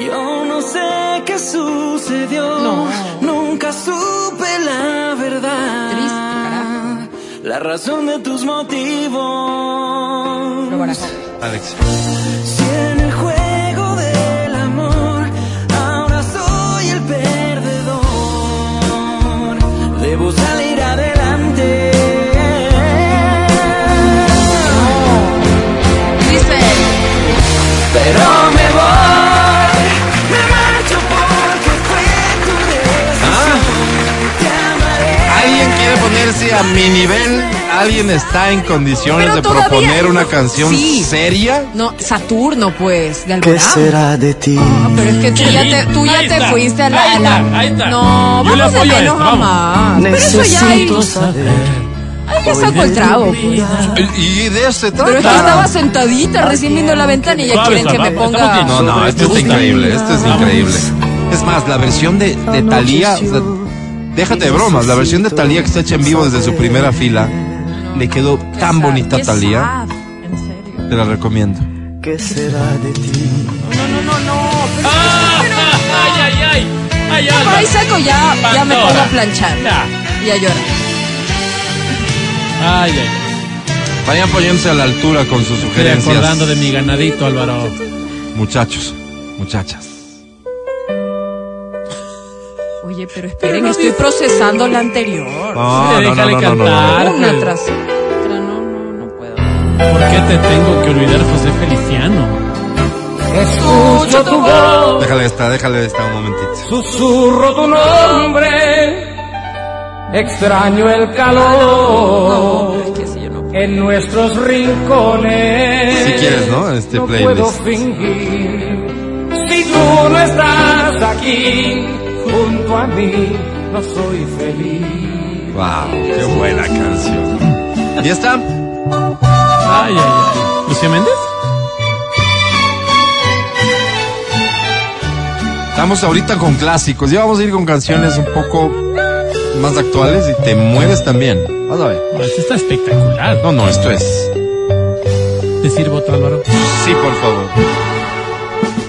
Yo no sé qué sucedió. No. Nunca supe la verdad. Triste. La razón de tus motivos. Alex. Quiere ponerse a mi nivel? ¿Alguien está en condiciones Pero de proponer una no. canción Sí. seria? No, Saturno, pues, de ¿Qué será de ti? Ah, pero es que tú ya te, tú ya te fuiste a la. Ahí está, ahí está. No, Yo vamos a menos esto, a vamos. más. Pero eso ya ahí, Necesito saber. ya sacó el trago, pues. Y de eso se trata. Pero es que estaba sentadita recién viendo la ventana y ya quieren que me ponga. No, no, esto es increíble, esto es increíble. Es más, la versión de, de Thalía, o sea, déjate de bromas, la versión de Thalía que está hecha en vivo desde su primera fila, le quedó tan bonita a serio. te la recomiendo. ¿Qué será de ti? No, no, no, no. Pero, Ah, ay, ay, ay. Ay, pero Alba. ahí saco ya, ya me pongo a planchar. Ya. Y a llorar. Ay, ay. Vayan poniéndose a la altura con sus Estoy sugerencias. acordando de mi ganadito, Álvaro. Muchachos, muchachas. Oye, pero esperen, estoy procesando la anterior. No, Sí, no, no, déjale no, no, no, cantar. no. Una tras otra. No, no, no puedo. ¿Por qué te tengo que olvidar, José Feliciano? Escucho tu voz. Déjale esta, déjale esta un momentito. Susurro tu nombre, extraño el No, calor es que si yo no. en nuestros rincones. Si quieres, ¿no? Este no puedo playlist. fingir. Si tú no estás aquí junto a mí, no soy feliz. Wow, qué buena canción. ¿Y esta? Ay, ay, ay. ¿Lucía Méndez? Estamos ahorita con clásicos. Ya vamos a ir con canciones un poco más actuales y te mueres también. Vas a ver. No, esta está espectacular. No, no, esto es. Decir voto, Álvaro. Sí, por favor.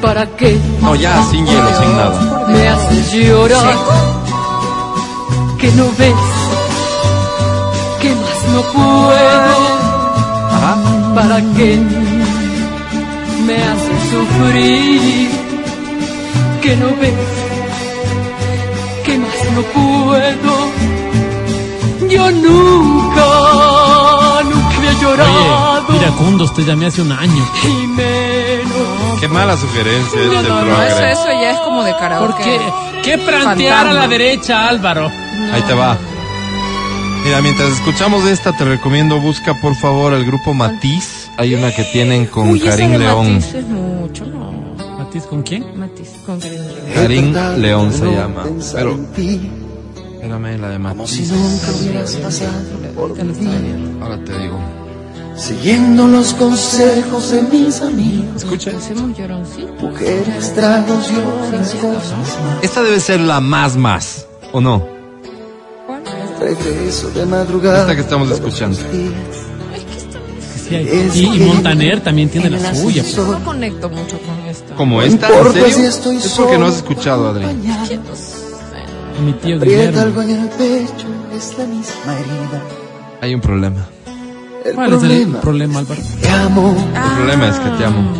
¿Para qué No, ya, sin hielo, sin nada. me haces llorar? Que no ves que más no puedo. Ajá. ¿Para qué me haces sufrir? Que no ves que más no puedo. Yo nunca, nunca había llorado. Oye, iracundo, usted llamé hace un año. y. Qué mala sugerencia No, este no, no, eso, eso ya es como de karaoke. ¿Por qué? ¿Qué plantear a la derecha, Álvaro? Ahí te va. Mira, mientras escuchamos esta, te recomiendo, busca por favor el grupo Matiz. Hay una que tienen con Uy, esa Karim de León. Matiz es mucho, no. Matiz, ¿con quién? Matiz, con Karina León. Karim León se No llama. Pero, espérame, la de como si Matiz. nunca hubieras pasado por. Ahora te digo. Siguiendo los consejos de mis amigos, Escucha. Mujeres, tragos y otras cosas más. Esta debe ser la más más, ¿o no? Regreso de madrugada. Esta que estamos escuchando. Sí, y, y Montaner también tiene la suya. pues. No conecto mucho con esto. Como esta, ¿en serio? si estoy Es porque no has escuchado, Adri. acompañado. Que no sé. Mi tío Aprieta algo en el pecho, es la misma herida. Hay un problema. El ¿Cuál es el problema, problema, Álvaro? te amo El problema es que te amo.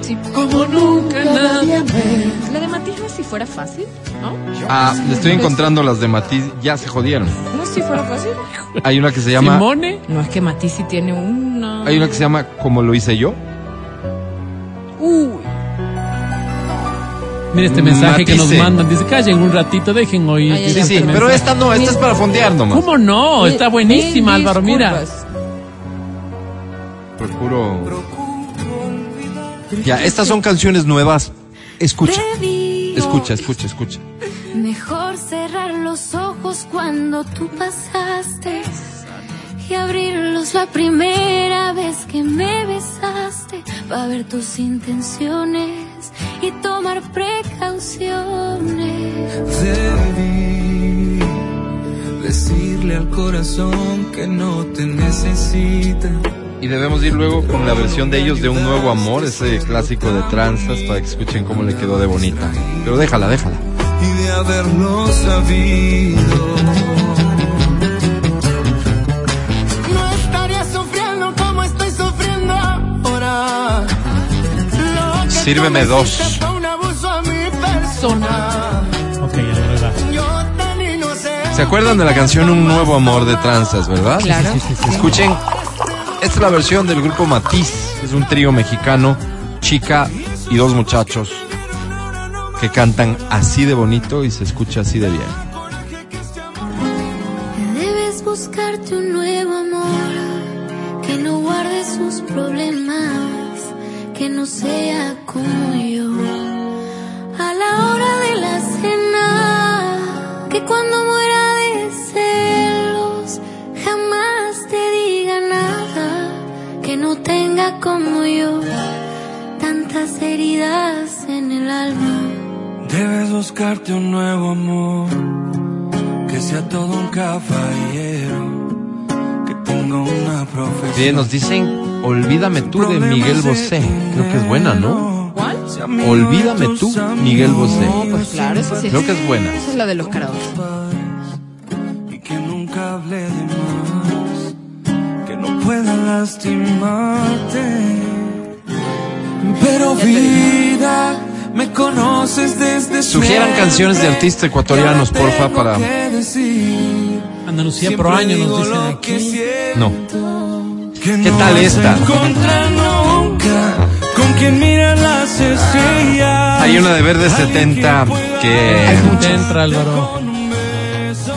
Sí, como nunca nadie la de Matiz no es si fuera fácil, ¿no? Ah, le estoy encontrando las de Matiz, ya se jodieron. No es si fuera fácil. Hay una que se llama, Simone. No es que Matiz sí tiene una. hay una que se llama Como lo hice yo. Uy. Mira este mensaje que nos mandan. Dice, callen un ratito, dejen oír. Ay, Sí, sí, este pero mensaje. esta no, esta es para fondear nomás. ¿Cómo no? Está buenísima, Álvaro. Mira. Procuro. Ya, estas son canciones nuevas. Escucha, escucha, escucha, escucha. Mejor cerrar los ojos cuando tú pasaste y abrirlos la primera vez que me besaste para ver tus intenciones y tomar precauciones. Debí decirle al corazón que no te necesita. Y debemos ir luego con la versión de ellos de Un Nuevo Amor, ese clásico de tranzas, para que escuchen cómo le quedó de bonita. Pero déjala, déjala. y de haberlo sabido. Sírveme dos. ¿Se acuerdan de la canción Un Nuevo Amor de Tranzas, verdad? Claro. Escuchen, esta es la versión del grupo Matiz, es un trío mexicano, chica y dos muchachos que cantan así de bonito y se escucha así de bien. Debes buscarte un nuevo amor que no guarde sus problemas, que no sea como yo. A la hora de la cena, que cuando heridas en el alma. Debes buscarte un nuevo amor que sea todo un caballero, que tenga una profesión. Bien, nos dicen Olvídame tú de Miguel Bosé. Creo que es buena, ¿no? ¿Cuál? Olvídame tú, Miguel Bosé. No, pues claro, eso sí. Creo que es buena. Esa es la de los karaoke. y que nunca hable de más, que no pueda lastimarte. Pero vida, me conoces desde Sugieran canciones de artistas ecuatorianos, porfa, para... Andalucía Siempre pro año nos dicen aquí. siento, No. que ¿Qué no tal esta? encontrar nunca con quien mira las estrellas. Hay una de Verde 70 que... Te entra, Álvaro.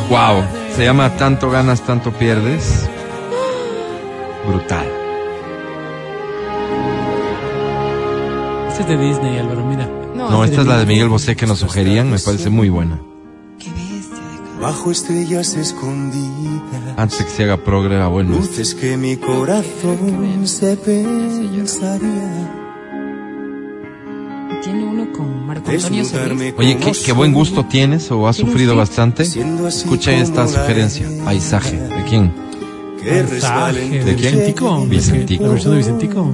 Wow, se llama Tanto ganas, tanto pierdes. Brutal. Este es de Disney, Álvaro, mira. No, esta es la de Miguel Bosé que nos sugerían, me parece muy buena. Qué bestia. de Bajo estrellas escondidas, Antes de que se haga progre era bueno. luces que mi corazón se pensaría. Tiene uno con Marco Antonio Oye, ¿qué, qué buen gusto tienes o has sufrido bastante? Escucha esta sugerencia. Paisaje. ¿De quién? de ¿De quién? Vicentico. Vicentico. La versión de Vicentico.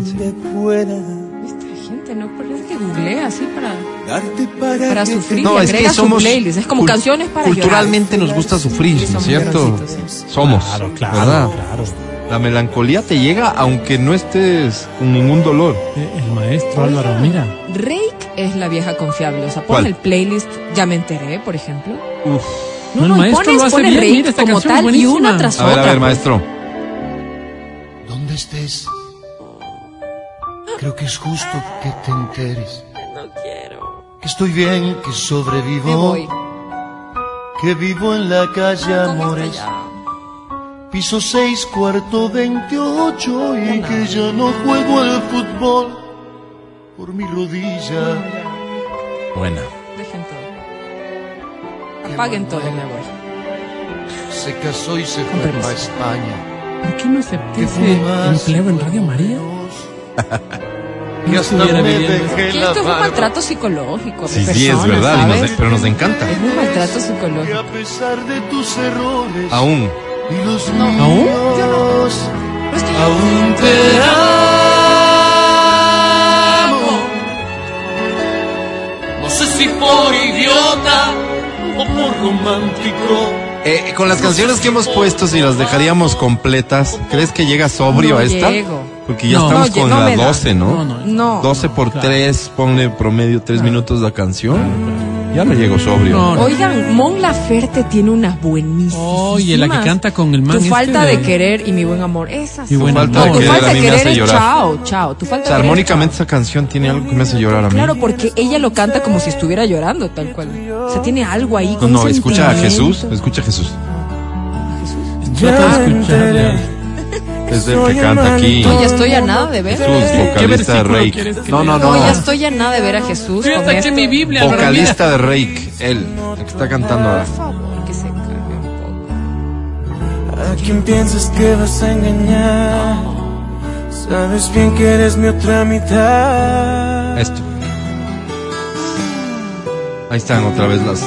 Así para, darte para, para sufrir No, y es que somos playlist. Es como canciones para Culturalmente nos gusta sufrir, Sí, ¿no es somos cierto? sí. Somos, Claro, claro, ¿verdad? claro. La melancolía te llega aunque no estés con ningún dolor. Eh, El maestro Álvaro, mira. llorar. Rake es la vieja confiable. O sea, ¿Cuál? pon el playlist Ya me enteré, por ejemplo. Uf. No, el y maestro pones, lo hace bien, Rake mira, esta como tal y una tras A ver, otra. a ver, maestro. donde estés. Creo que es justo que te enteres No quiero. que estoy bien, que Me sobrevivo, voy. que vivo en la calle Amores. Piso 6, cuarto 28 y que ya no juego al fútbol por mi rodilla. Buena. Dejen todo. Apaguen todo, me voy. Se casó y se fue a España. ¿Por qué no acepté ese empleo en Radio María? No estuviera viviendo. Que esto es un maltrato psicológico. Sí, sí, es verdad, y nos- pero nos encanta. Es un maltrato psicológico. a pesar de tus errores Aún. y los No. ¿Aún? míos, Pero es que yo- aún te amo. No sé si por idiota o por romántico. Eh, con las canciones que hemos puesto, si las dejaríamos completas, ¿crees que llega sobrio No a esta? llego. Porque ya No. estamos No, con no la me da. 12, ¿no? No, no. No. 12 por Claro. 3, ponle promedio 3 minutos la canción. Ya no llego sobrio. No, no. Oigan, Mon Laferte tiene una buenísima. Oye, la que canta con el man Tu este falta de- de querer y mi buen amor. Esa sí. Mi buen falta amor. de tu querer falta a de mí me querer hace llorar. chao, chao. Tu falta O de sea, querer armónicamente esa canción tiene algo que me hace llorar a mí. Claro, porque ella lo canta como si estuviera llorando, tal cual. O sea, tiene algo ahí. No, no, escucha a Jesús, escucha a Jesús. Trata de escucharla. Es el que canta aquí. No, ya estoy a nada de ver. Jesús, ¿Qué vocalista de Rake. No, lea? no, No, ya no. estoy a nada de ver a Jesús. Yo esto. mi Biblia. Vocalista de Rake, él, el que está cantando ahora. Por favor, que se calme un poco. ¿A quién piensas que vas a engañar? Sabes bien que eres mi otra mitad. Esto. Ahí están otra vez las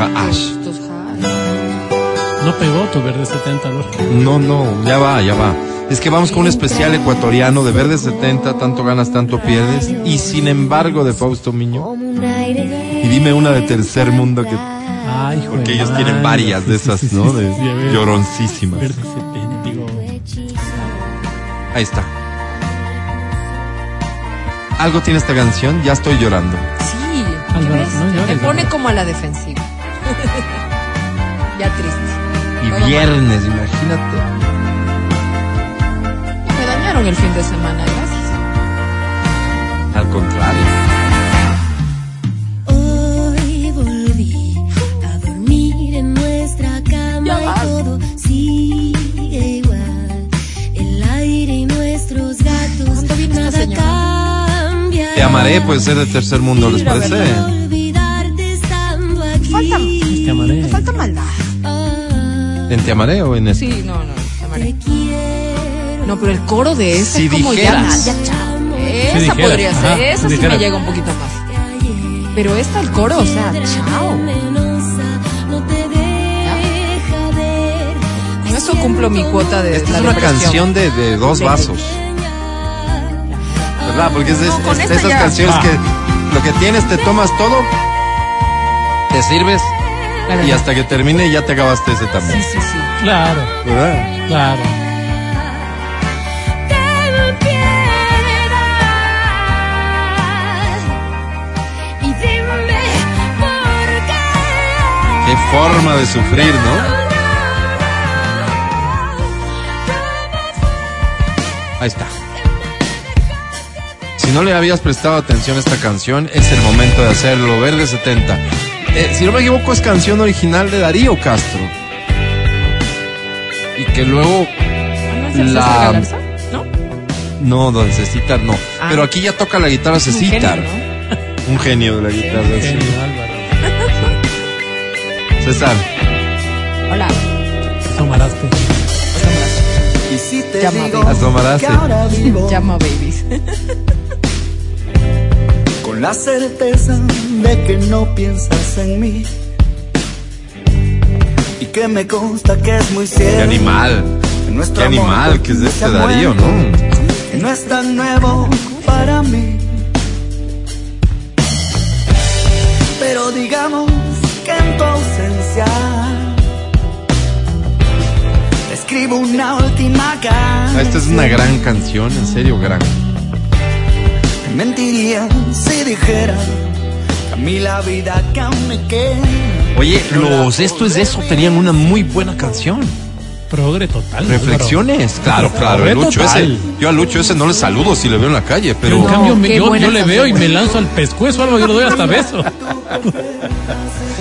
Haash. No pegó tu verde 70, ¿no? No, no, ya va, ya va. Es que vamos con un especial ecuatoriano de Verde 70, tanto ganas, tanto pierdes. Y sin embargo, de Fausto Miño. Y dime una de tercer mundo que. Ay, Porque ellos tienen varias de sí, esas, sí, ¿no? sí, De lloroncísimas. Verde 70, digo. Ahí está. Algo tiene esta canción, ya estoy llorando. Sí, Álvaro, ¿ves? no llores, Te pone como a la defensiva. ya triste. Y Todo viernes, imagínate. Me dañaron el fin de semana, gracias. Al contrario. Hoy volví a dormir en nuestra cama Ya y vas. todo sigue igual. El aire y nuestros gatos, ¿Cuándo vino esta nada señora? cambia. Te amaré, puede ser de tercer mundo, ¿les parece? ¿En Te amaré o en este? Sí, no, no, te amaré. No, pero el coro de esta Si es como ya, dijeras. ya, chao. Esa dijeras, podría ser, ajá, esa si sí dijeras. me llega un poquito más. Pero esta, el coro, o sea, chao. Ver. Con eso cumplo mi cuota de Esta la es una depresión. canción de, de dos De- vasos. ¿Verdad? Porque es, de- No, esas ya. canciones Ah. que lo que tienes te tomas todo, te sirves Y hasta que termine ya te acabaste ese Sí, también. sí, sí. Claro, ¿Verdad? claro. Qué forma de sufrir, ¿no? Ahí está. Si no le habías prestado atención a esta canción, es el momento de hacerlo. Verde 70. Eh, si no me equivoco, es canción original de Darío Castro. Y que luego ¿No es el La-? ¿No? No, don Cecitar no. Ah. Pero aquí ya toca la guitarra Un Cecitar. ¿no? Un genio de la guitarra. sí. Genio, Álvaro. César, Hola. Asomaraste. Y si te Llama, digo baby. Asomaraste. Llama babies. Con la certeza de que no piensas en mí y que me consta que es muy qué cierto. animal. que nuestro Qué animal que es este Darío, ¿no? que no es tan nuevo para mí. Pero digamos que en tu ausencia te escribo una última canción. Ah, Esta es una gran canción, en serio, gran. Mentiría si dijera que a mí la vida que aún me queda. Oye, los Esto es eso tenían una muy buena canción. Progre total. Reflexiones. Claro, claro. El Progre Lucho ese. total. Yo a Lucho ese no le saludo si le veo en la calle, Pero en cambio, me- yo, buena yo le veo y me lanzo al pescuezo, algo yo le doy hasta beso.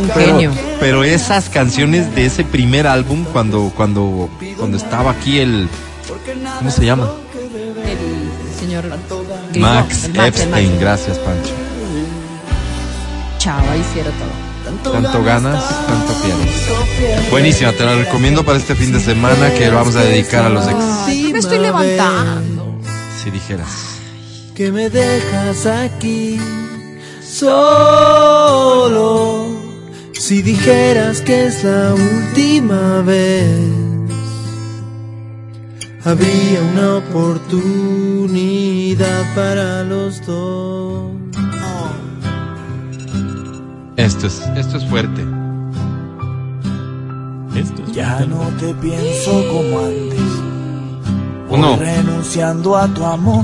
Un Pero, pero esas canciones de ese primer álbum, cuando, cuando, cuando estaba aquí el. ¿Cómo se llama? El señor Max el Max, el Epstein. Max. Gracias, Pancho. chao, ahí sí era todo. Tanto ganas, tanto pierdes. Buenísima, te la recomiendo para este fin de semana que lo vamos a dedicar a los ex. Me estoy levantando. Si dijeras. que me dejas aquí solo. Si dijeras que es la última vez, habría una oportunidad para los dos. Esto es, esto es fuerte. Esto es Ya no te pienso como antes. Uno. Renunciando a tu amor.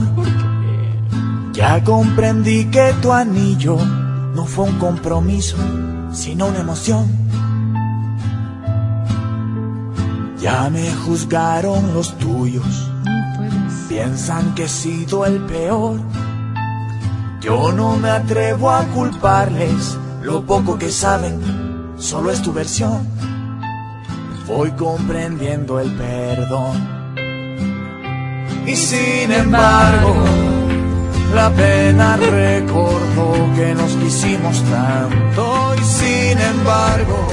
Ya comprendí que tu anillo no fue un compromiso, sino una emoción. Ya me juzgaron los tuyos. Piensan que he sido el peor. Yo no me atrevo a culparles lo poco que saben, solo es tu versión. Voy comprendiendo el perdón. Y sin embargo, la pena recordó que nos quisimos tanto. Y sin embargo,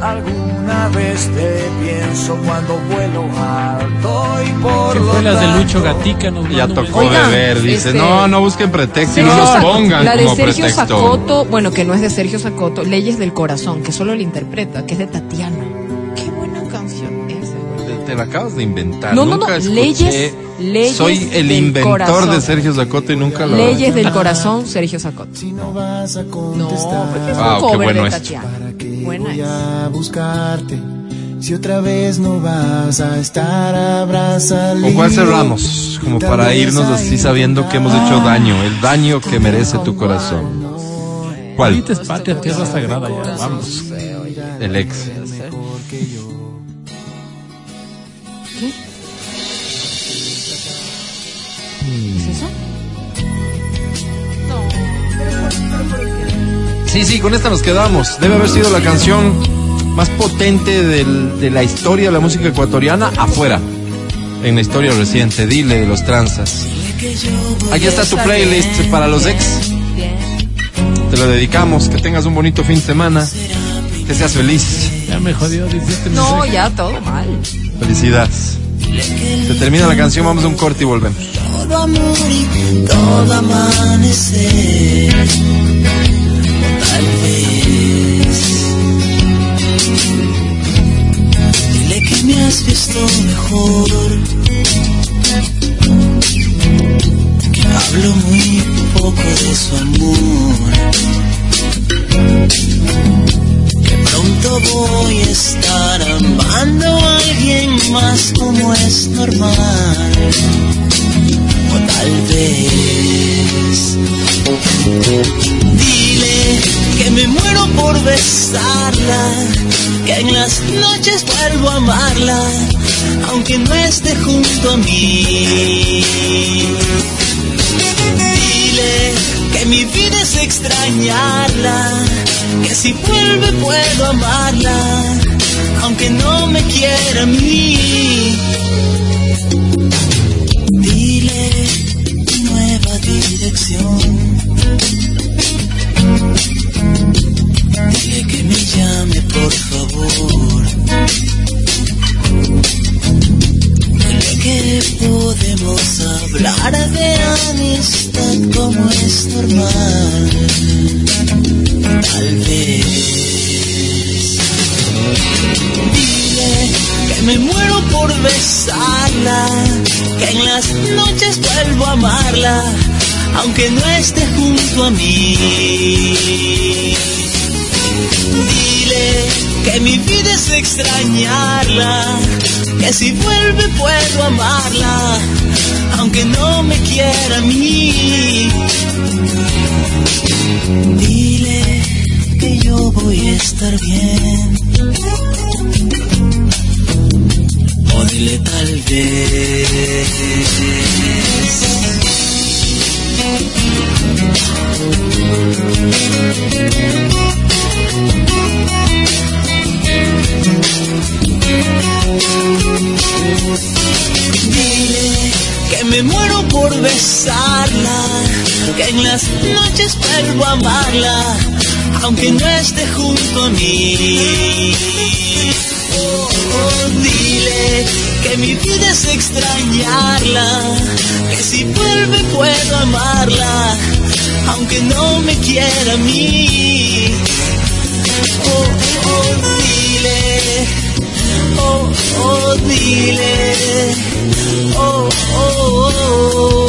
alguna vez te pienso cuando vuelo alto. Y por lo fue las de Lucho Gatica. Nos Ya tocó. Oigan, de ver, dice. este- No, no busquen pretexto y no Sa- pongan la de como Sergio pretexto. Sacoto, bueno, que no es de Sergio Sacoto, Leyes del Corazón, que solo le interpreta, que es de Tatiana. Qué buena canción esa, güey. Te, te la acabas de inventar. No, no, nunca no, escuché. leyes- leyes Soy el del inventor corazón. de Sergio Zacote y nunca lo. Leyes del Corazón, Sergio Sacoto. Si no vas a No, contestar, porque es un Wow, qué cover bueno de esto. Tatiana. ¿Para qué Buena voy a buscarte? Si otra vez no vas a estar abrazado. ¿Con cuál cerramos? Como para irnos así sabiendo que hemos hecho daño, el daño que merece tu corazón. ¿Cuál? Ahorita es patria, tierra sagrada. Ya, vamos. El ex. ¿Es eso? Sí, sí, con esta nos quedamos. Debe haber sido la canción más potente del- de la historia de la música ecuatoriana afuera. En la historia reciente, dile de los tranzas. Aquí está tu playlist para los ex. Te lo dedicamos. Que tengas un bonito fin de semana. Que seas feliz. Ya me jodió, dice este No, mensaje. ya todo mal. Felicidades. Se termina la canción, vamos a un corte y volvemos. todo amor y todo amanecer. Tal vez. Dile que me has visto mejor. Que hablo muy poco de su amor. Que pronto voy a estar amando a alguien más como es normal tal vez. Dile que me muero por besarla, que en las noches vuelvo a amarla, aunque no esté junto a mí. Dile que mi vida es extrañarla, que si vuelve puedo amarla, aunque no me quiera a mí. Dile que me llame por favor. Dile que podemos hablar de amistad como es normal. Tal vez. Dile que me muero por besarla, que en las noches vuelvo a amarla, aunque no esté junto a mí. Dile que mi vida es extrañarla, que si vuelve puedo amarla, aunque no me quiera a mí. Dile que yo voy a estar bien. O dile tal vez. Dile que me muero por besarla, que en las noches vuelvo amarla, aunque no esté junto a mí. Oh, oh, dile que mi vida es extrañarla, que si vuelve puedo amarla, aunque no me quiera a mí. Oh, oh, dile, oh, oh, dile, oh, oh, oh.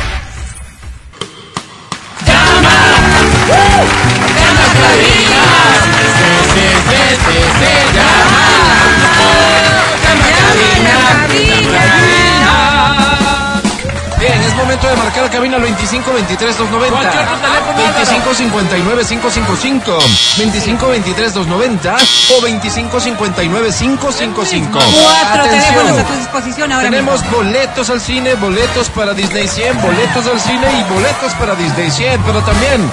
23 290. ¿Cualquier otro teléfono, 25 59 555. 25 23 290 o 25 59 555. Cuatro teléfonos a tu disposición ahora Tenemos mismo. boletos al cine, boletos para Disney 100, boletos al cine y boletos para Disney 100, pero también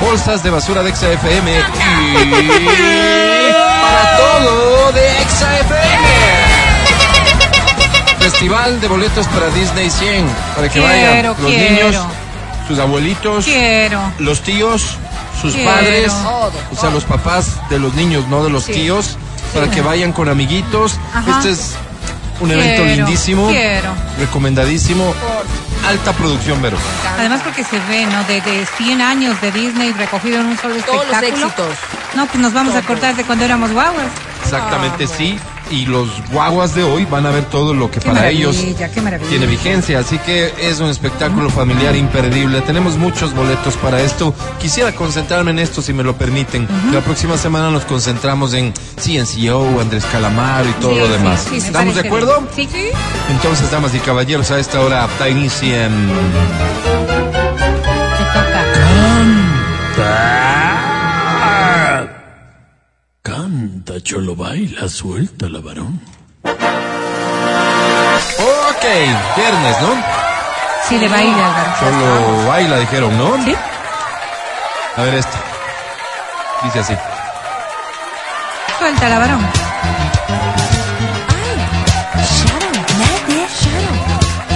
bolsas de basura de XFM y para todo de XFM. Festival de boletos para Disney 100, para que Quiero, vayan los quiero. niños, sus abuelitos, Quiero. los tíos, sus Quiero. padres, Todo, o sea, los papás de los niños, no de los Sí. tíos, para que vayan con amiguitos. Ajá. Este es un evento lindísimo, quiero. recomendadísimo, alta producción, Vero. Además porque se ve, ¿no? De, de 100 años de Disney recogido en un solo Todos los espectáculo. éxitos. No, pues nos vamos a acordar de cuando éramos guaguas. Exactamente, Ah, sí. Y los guaguas de hoy van a ver todo lo que Qué para ellos tiene vigencia. Así que es un espectáculo familiar imperdible. Tenemos muchos boletos para esto. Quisiera concentrarme en esto, si me lo permiten. La próxima semana nos concentramos en CNCO, Andrés Calamaro y todo Sí, lo sí, demás. sí, ¿Estamos de acuerdo? bien. Sí. Entonces, damas y caballeros, a esta hora. Te Canta, cholo, baila, suelta la varón. Ok, viernes, ¿no? Sí, de baile, Álvaro. Solo baila, dijeron, ¿no? Sí. A ver esto. Dice así. Suelta la varón.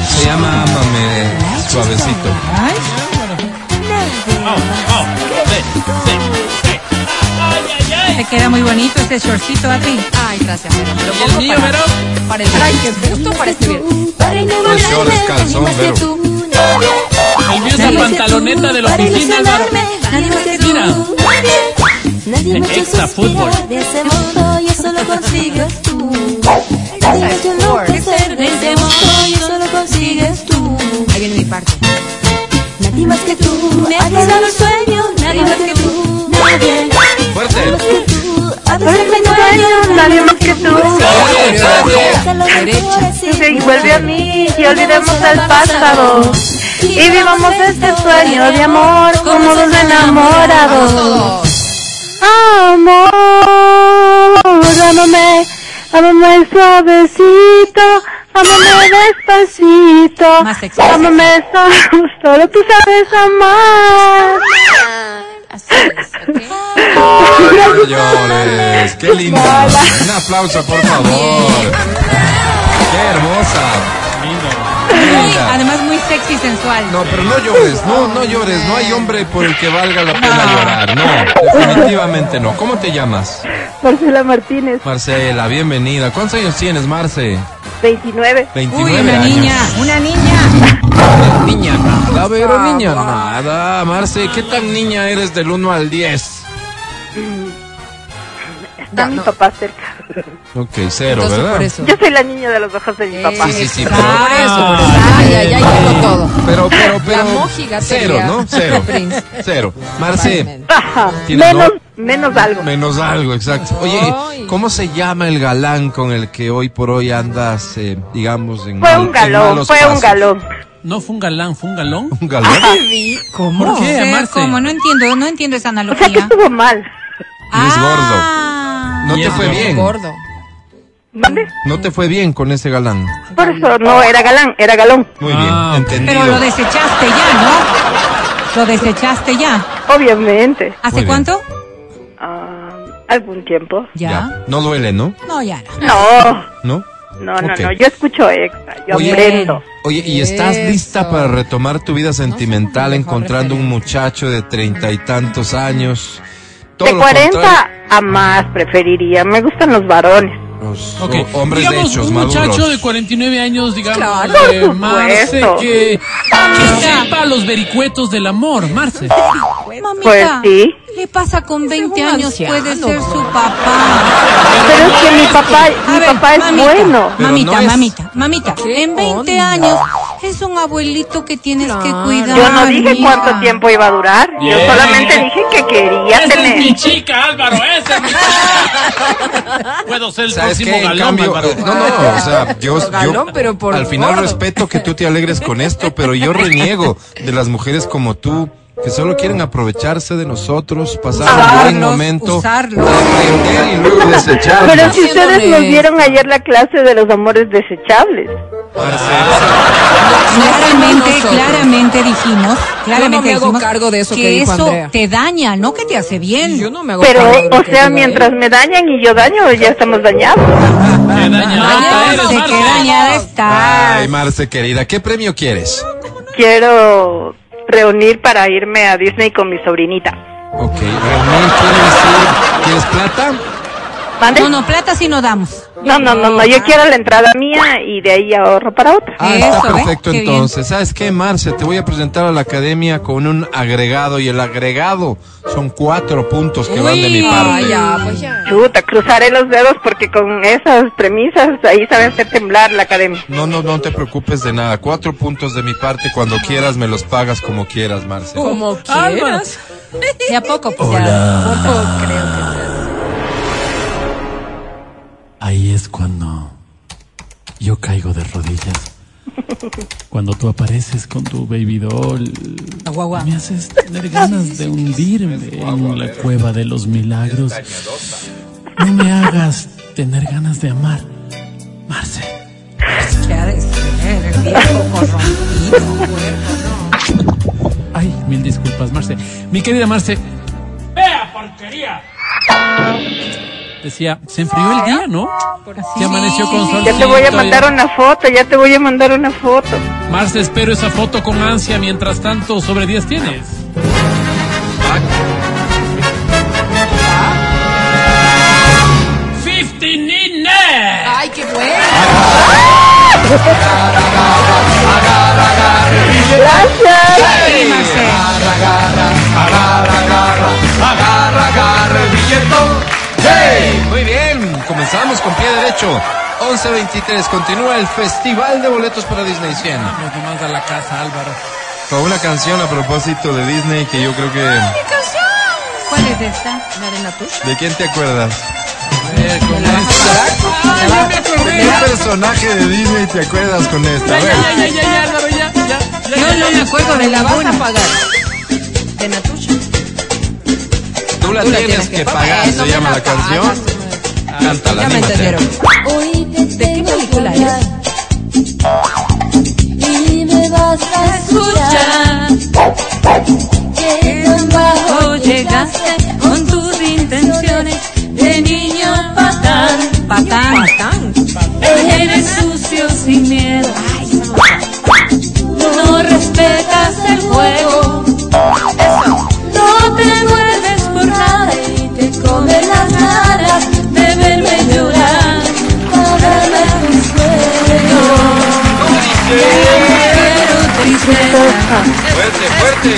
Se llama Ámame Suavecito. Ay, te queda muy bonito este shortcito, Adri. Ay, gracias, lo ¿Y el mío, para- Vero? Para el break. Justo para este viernes. Los shorts calzón, Vero. El mío es la pantaloneta de la oficina, Álvaro. Nadie más que tú. Mira. Extra fútbol. de ese mundo y eso lo consigues tú. De ese mundo y eso lo consigues tú. Ahí viene mi parte. Nadie más que tú me ha quedado el sueño. Nadie más que tú. Nadie. Nadie más que tú. Derecha. vuelve a mí y olvidemos el pasado. Y vivamos este sueño de amor como dos enamorados. Amor, ámame, ámame suavecito, ámame despacito, ámame solo, solo tú sabes amar. Así es, ¿ok? No llores. Qué linda. Un aplauso, por favor. Qué hermosa. Linda. Además muy sexy y sensual. No, pero no llores, no, no llores. No hay hombre por el que valga la pena llorar. No, definitivamente no. ¿Cómo te llamas? Marcela Martínez, Marcela, bienvenida. ¿Cuántos años tienes, Marce? 29. 29 Uy, una años. niña, una niña. Niña nada, pero niña nada. Marce, ¿qué tan niña eres del 1 al 10? Está mi papá cerca. Ok, cero, Entonces, ¿verdad? por eso. Yo soy la niña de los ojos de mi papá. Sí, sí, sí, Por pero, eso, por eso. Ay, ay, ay, todo. pero, pero, pero, La mojigatería. cero, ¿no? Cero, Prince. cero. Marce, Ajá, ¿Tienes menos, no? menos algo. menos algo, exacto. Oye, Ay. ¿cómo se llama el galán con el que hoy por hoy andas, eh, digamos, en Fue mal- un en galón, malos fue un galón. No fue un galán, fue un galón. ¿Un galán? ¿Cómo? ¿Por qué, Marce? ¿Cómo? No entiendo, no entiendo esa O sea que analogía. estuvo mal. Y es Ah. gordo. No te fue bien. Gordo. ¿Dónde? No te fue bien con ese galán. Por eso no era galán, era galón. Muy Ah, bien, entendido. Pero lo desechaste ya, ¿no? Lo desechaste ya. Obviamente. Muy ¿Hace bien. cuánto? Ah, algún tiempo. Ya. Ya. No duele, ¿no? No, ya. no. No, ¿No? no, no, Ok. no. Yo escucho extra. Yo Oye, aprendo. Oye, ¿y estás Eso. lista para retomar tu vida sentimental mejor encontrando un muchacho de treinta y tantos años? Todo De lo 40 contrario, a más preferiría. Me gustan los varones. los Ok, o- hombres digamos, de hechos, un maduros. muchacho de 49 años, digamos, Claro, eh, Marce, que, que sepa los vericuetos del amor, Marce. Mamita, Pues sí. le pasa con 20 un años, anciano, puede ser su papá. Pero es que mi papá, mi ver, papá es mamita, bueno. Mamita, no es- mamita, mamita. ¿Qué En 20 onda? años es un abuelito que tienes que Claro. cuidar. Yo no dije mija. cuánto tiempo iba a durar. Yo Bien. solamente dije que quería Esa es mi tener. chica, Álvaro, esa es mi chica. Puedo ser el ¿Sabes próximo qué? Galón, cambio, Álvaro. eh, no, no, o sea, yo, yo Galón, pero por al final gordo. respeto que tú te alegres con esto, pero yo reniego de las mujeres como tú que solo quieren aprovecharse de nosotros, pasar un buen momento, usarlos. aprender y luego desecharnos. Pero si ustedes nos dieron ayer la clase de los amores desechables. Claramente, Nosotros. claramente dijimos, claramente me hago dijimos cargo de eso que dijo eso Andrea. te daña, no que te hace bien. Yo no me hago Pero, cargo de lo o sea, mientras me dañan y yo daño, ya estamos dañados. Qué dañada Marce, Marce. qué dañada está. Ay, Marce querida, ¿qué premio quieres? Quiero reunir para irme a Disney con mi sobrinita. Ok, reunir quiere decir, ¿quieres plata? ¿Mande? No, no, plata sí no damos. No, no, no, no, yo quiero la entrada mía y de ahí ahorro para otra. Ah, Eso, está ¿ves? perfecto entonces. ¿Sabes qué, Marce? Te voy a presentar a la academia con un agregado y el agregado son cuatro puntos que van de mi parte. ah, ya, pues ya. Chuta, cruzaré los dedos porque con esas premisas ahí saben hacer temblar la academia. No, no, no te preocupes de nada. Cuatro puntos de mi parte. Cuando quieras me los pagas como quieras, Marce. Como quieras. De a poco, pues Ya, ya. poco creo que. Ahí es cuando yo caigo de rodillas. Cuando tú apareces con tu baby doll, Guagua. me haces tener ganas de hundirme en la cueva de los milagros. No me hagas tener ganas de amar, Marce. Ay, mil disculpas, Marce. Mi querida Marce. ¡Vea, porquería! Decía, se enfrió el día, ¿no? Se amaneció con sol. Ya te voy a mandar una foto, ya te voy a mandar una foto. Marce, espero esa foto con ansia. Mientras tanto, sobre 10 tienes. ¡50 Nines! Ay, qué bueno. Comenzamos con pie derecho. 11.23, continúa el Festival de Boletos para Disney 100. Nos nomás a la casa, Álvaro. Con una canción a propósito de Disney que yo creo que... ¿Cuál es esta? ¿La tuya? ¿De quién te acuerdas? Con esta. ¡Ay, ya me acordé! ¿Qué personaje de Disney te acuerdas con esta? Ya, ver. ya, ya, ya, ya, Álvaro, ya, ya, ya. Yo no me acuerdo de la vas a pagar. De Natucha. Tú la Tú la tienes que pagar, se llama la la canción. Cántala, Ya me entendieron. ¿De qué película hablar y me vas a escuchar. Que tan bajo llegaste con tus intenciones de niño patán. Patán. Patán. Eres sucio sin miedo. No respetas el juego. Fuerte, fuerte.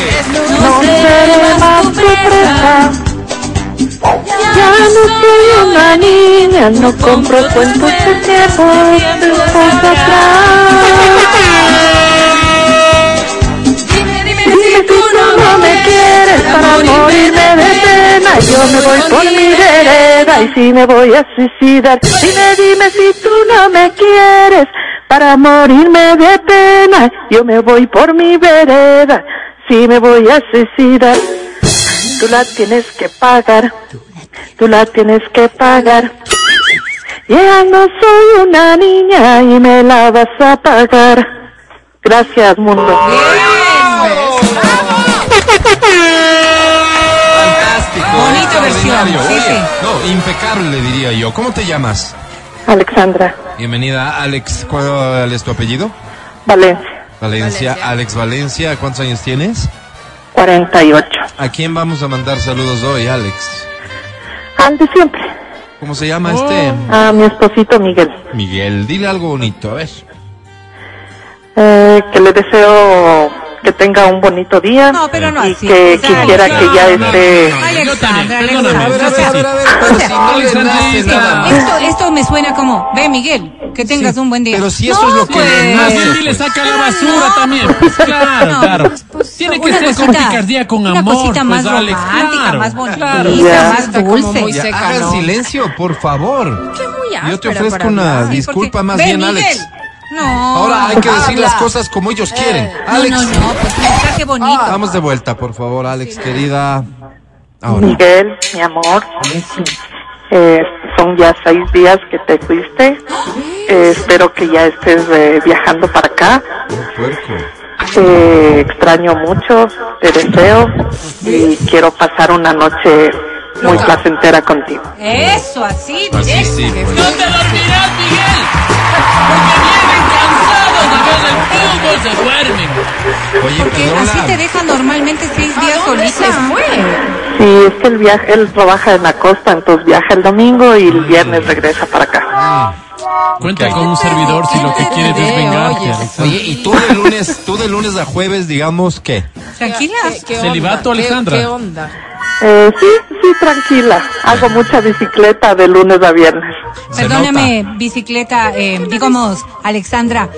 No seré más tu presa. Ya no soy una niña, no compro cuentos de tiempos tiempos atrás. Dime, dime Dime si tú no me quieres para morirme de pena. Yo me voy por mi vereda y si me voy a suicidar. Dime, dime si tú no me quieres Para morirme de pena, yo me voy por mi vereda. Si me voy a suicidar, tú la tienes que pagar. Tú la tienes que pagar. Ya no soy una niña y me la vas a pagar. Gracias, mundo. Fantástico. Bonita versión, sí, Oye, sí. No, impecable diría yo. ¿Cómo te llamas? Alexandra Bienvenida, Alex. ¿Cuál es tu apellido? Valencia, Valencia. Alex Valencia. ¿Cuántos años tienes? 48. ¿A quién vamos a mandar saludos hoy, Alex? Al de siempre. ¿Cómo se llama este? A mi esposito Miguel. Miguel. Dile algo bonito, a ver. Eh, que le deseo que tenga un bonito día No, pero no y así. que sea, quisiera no, que ya no, esté Alexandra, perdóname, Alexandra, sea, si no le nace nada. esto, esto me suena como, ve Miguel, que tengas un buen día. Pero si eso es lo que le pues. Más bien dile, saca la basura también. Pues claro, No, claro. pues, pues, Tiene que una ser con cosita- picardía, con una amor. cosita más pues, Alex, romántica, claro, más bonita, claro. Ya. más dulce. muy seca, hagan ¿no? silencio, por favor. Yo te ofrezco una disculpa más bien. Alex. No. Ahora hay que decir Habla. las cosas como ellos quieren. No, Alex, no, no, pues un mensaje bonito. vamos de vuelta, por favor, Alex, querida. Ahora. Miguel, mi amor. Eh, son ya seis días que te fuiste. Eh, espero que ya estés eh, viajando para acá. Puerco. Te extraño mucho, te deseo y quiero pasar una noche muy placentera contigo. Eso, así, Así directo. sí, pues. No te dormirás, Miguel. El fútbol, se duermen. Oye, Porque perdona. así te dejan normalmente seis días ¿Dónde se solita. fue? Sí, es que él viaja, él trabaja en la costa, entonces viaja el domingo y el viernes regresa para acá. Cuenta Ok. con un servidor si lo que quieres es vengarte. oye. Y tú de lunes, tú de lunes a jueves, digamos que. Tranquila. ¿Qué- qué Celibato, onda? ¿Qué- Alejandra. ¿Qué onda? Eh, sí, sí, tranquila. Hago mucha bicicleta de lunes a viernes. Perdóname, bicicleta, eh, digamos, Alexandra.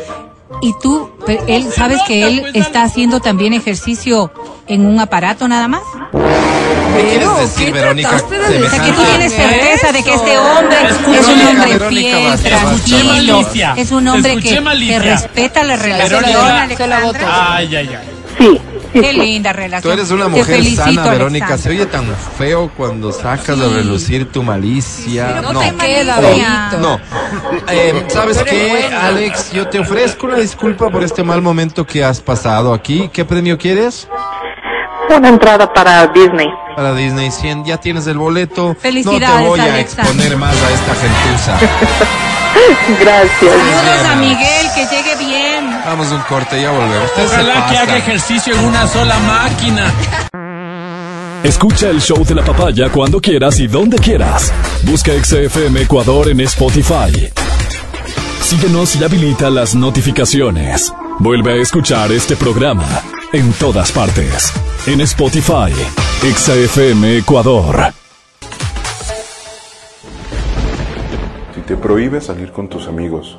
Y tú, pe- él, ¿sabes que él está haciendo también ejercicio en un aparato nada más? ¿Qué quieres decir, ¿qué Verónica? trataste de O sea, que tú tienes certeza de que este hombre es un hombre fiel, tranquilo, es un hombre que, respeta la relación, Verónica, se la botó. Alexandra. Ay, ay, ay. Sí, Qué sí. linda relación. Tú eres una mujer felicito, sana, Verónica. Alexandra. Se oye tan feo cuando sacas a relucir tu malicia. No. te queda No. bonito. No. Eh, ¿Sabes qué, Alex? Yo te ofrezco una disculpa por este mal momento que has pasado aquí. ¿Qué premio quieres? Una entrada para Disney. Para Disney 100. Ya tienes el boleto. No te Felicidades, voy a Alexa. exponer más a esta gentuza. Gracias. Saludos a Miguel, que llegue bien. Vamos a un corte, ya volvemos. Ojalá que haga ejercicio en una sola máquina. Escucha el show de la papaya cuando quieras y donde quieras. Busca XFM Ecuador en Spotify. Síguenos y habilita las notificaciones. Vuelve a escuchar este programa en todas partes. En Spotify, XFM Ecuador. Si te prohíbe salir con tus amigos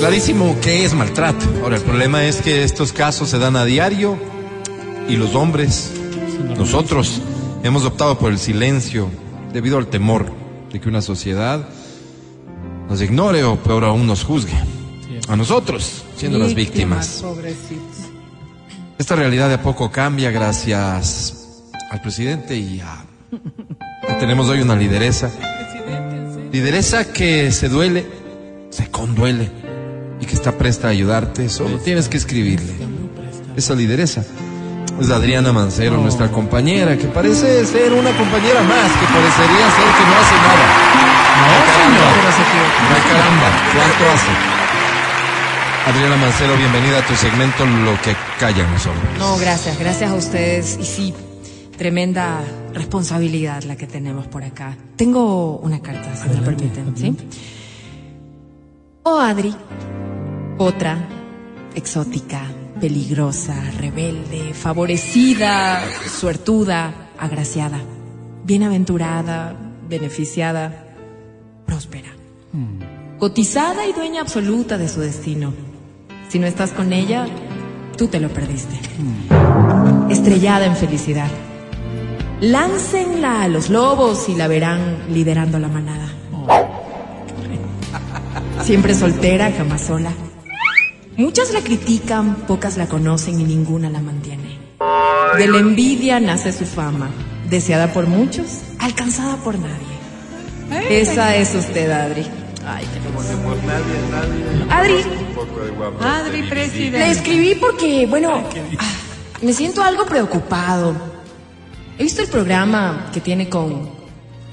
Clarísimo que es maltrato. Ahora, el problema es que estos casos se dan a diario y los hombres, nosotros, hemos optado por el silencio debido al temor de que una sociedad nos ignore o peor aún nos juzgue. A nosotros, siendo las víctimas. Esta realidad de a poco cambia gracias al presidente y a... Tenemos hoy una lideresa. Lideresa que se duele, se conduele y que está presta a ayudarte. Solo tienes que escribirle. Esa lideresa es Adriana Mancero, nuestra compañera, que parece ser una compañera más, que parecería ser que no hace nada. No, caramba. Ay, caramba, ¿cuánto hace? Adriana Mancero, bienvenida a tu segmento Lo que callan los hombres. No, gracias, gracias a ustedes. Y sí, tremenda responsabilidad la que tenemos por acá. Tengo una carta, si me permiten, ¿sí? Oh, Adri, otra, exótica, peligrosa, rebelde, favorecida, suertuda, agraciada, bienaventurada, beneficiada, próspera, cotizada y dueña absoluta de su destino. Si no estás con ella, tú te lo perdiste. Estrellada en felicidad. Láncenla a los lobos y la verán liderando la manada. Siempre soltera, jamás sola. Muchas la critican, pocas la conocen y ninguna la mantiene. De la envidia nace su fama, deseada por muchos, alcanzada por nadie. Esa es usted, Adri. Ay, qué. Adri, Adri, presidente. le escribí porque, bueno, ah, me siento algo preocupado. He visto el programa que tiene con,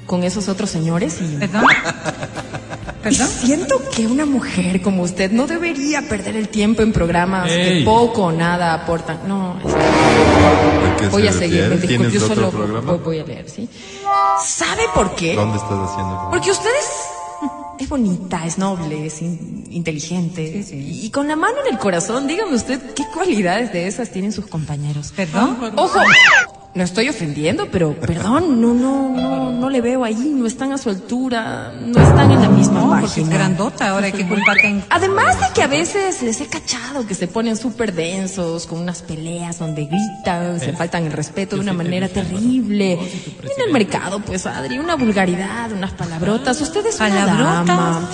con esos otros señores y... ¿Perdón? Y siento que una mujer como usted no debería perder el tiempo en programas que poco o nada aportan. No, es que- ¿A qué voy se a seguir. me disculpo, ¿Tienes yo otro solo programa? voy, voy a leer, ¿sí? ¿Sabe por qué? ¿Dónde estás haciendo? Porque usted es, bonita, es noble, es in- inteligente. Y, y con la mano en el corazón, dígame usted qué cualidades de esas tienen sus compañeros. ¿Perdón? Ojo, no estoy ofendiendo, pero perdón, no, no, no, no le veo ahí, no están a su altura, no están en la misma No, porque página. es grandota, ahora hay que culparte en... Además de que a veces les he cachado que se ponen súper densos, con unas peleas donde gritan, se faltan el respeto de una manera terrible. En el mercado, pues, Adri, una vulgaridad, unas palabrotas. Usted es una. Dama.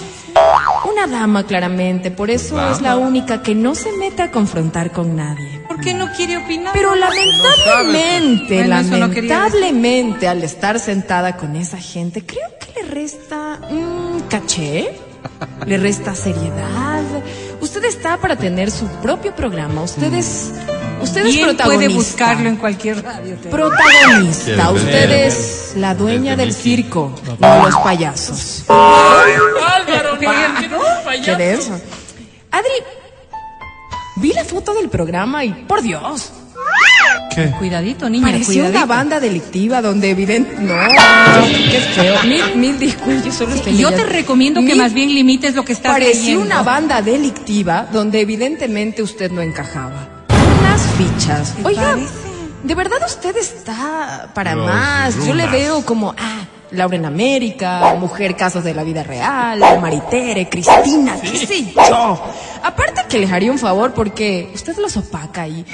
Una dama, claramente. Por eso es la única que no se mete a confrontar con nadie. ¿Por qué no quiere opinar? Pero lamentablemente, Bueno, no lamentablemente, al estar sentada con esa gente, creo que le resta mm, caché, le resta seriedad. Usted está para tener su propio programa. Usted es, usted es ¿Quién protagonista. puede buscarlo en cualquier radio? Protagonista. ¿Quieres Usted es la dueña del circo, no los payasos. Álvaro, ¿Qué de eso? Adri, vi la foto del programa y, por Dios, Cuidadito, niña, Parecía cuidadito. una banda delictiva donde evidente... No, qué feo. Mil, mil disculpas, yo solo estoy Yo te recomiendo que Mil- más bien limites lo que estás Parecía leyendo. una banda delictiva donde evidentemente usted no encajaba. Unas fichas. Oiga, ¿de verdad usted está para Los más? Yo le veo como, ah, Laura en América, Mujer Casos de la Vida Real, Maritere, Cristina, qué sé yo. Aparte que les haría un favor porque usted los opaca y,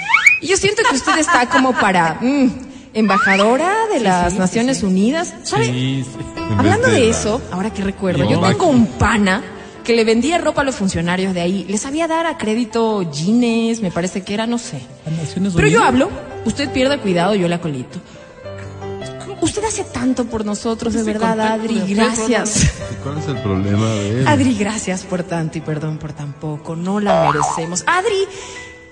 y yo siento que usted está como para mm, embajadora de las Naciones Unidas. Hablando de eso, ahora que recuerdo, No, yo tengo un pana que le vendía ropa a los funcionarios de ahí. Les sabía dar a crédito jeans, me parece que era, no sé. Pero yo hablo, usted pierda cuidado, yo la colito. Usted hace tanto por nosotros, de verdad, Adri, gracias. ¿Cuál es el problema de él? Adri, gracias por tanto y perdón por tan poco, no la merecemos. Adri,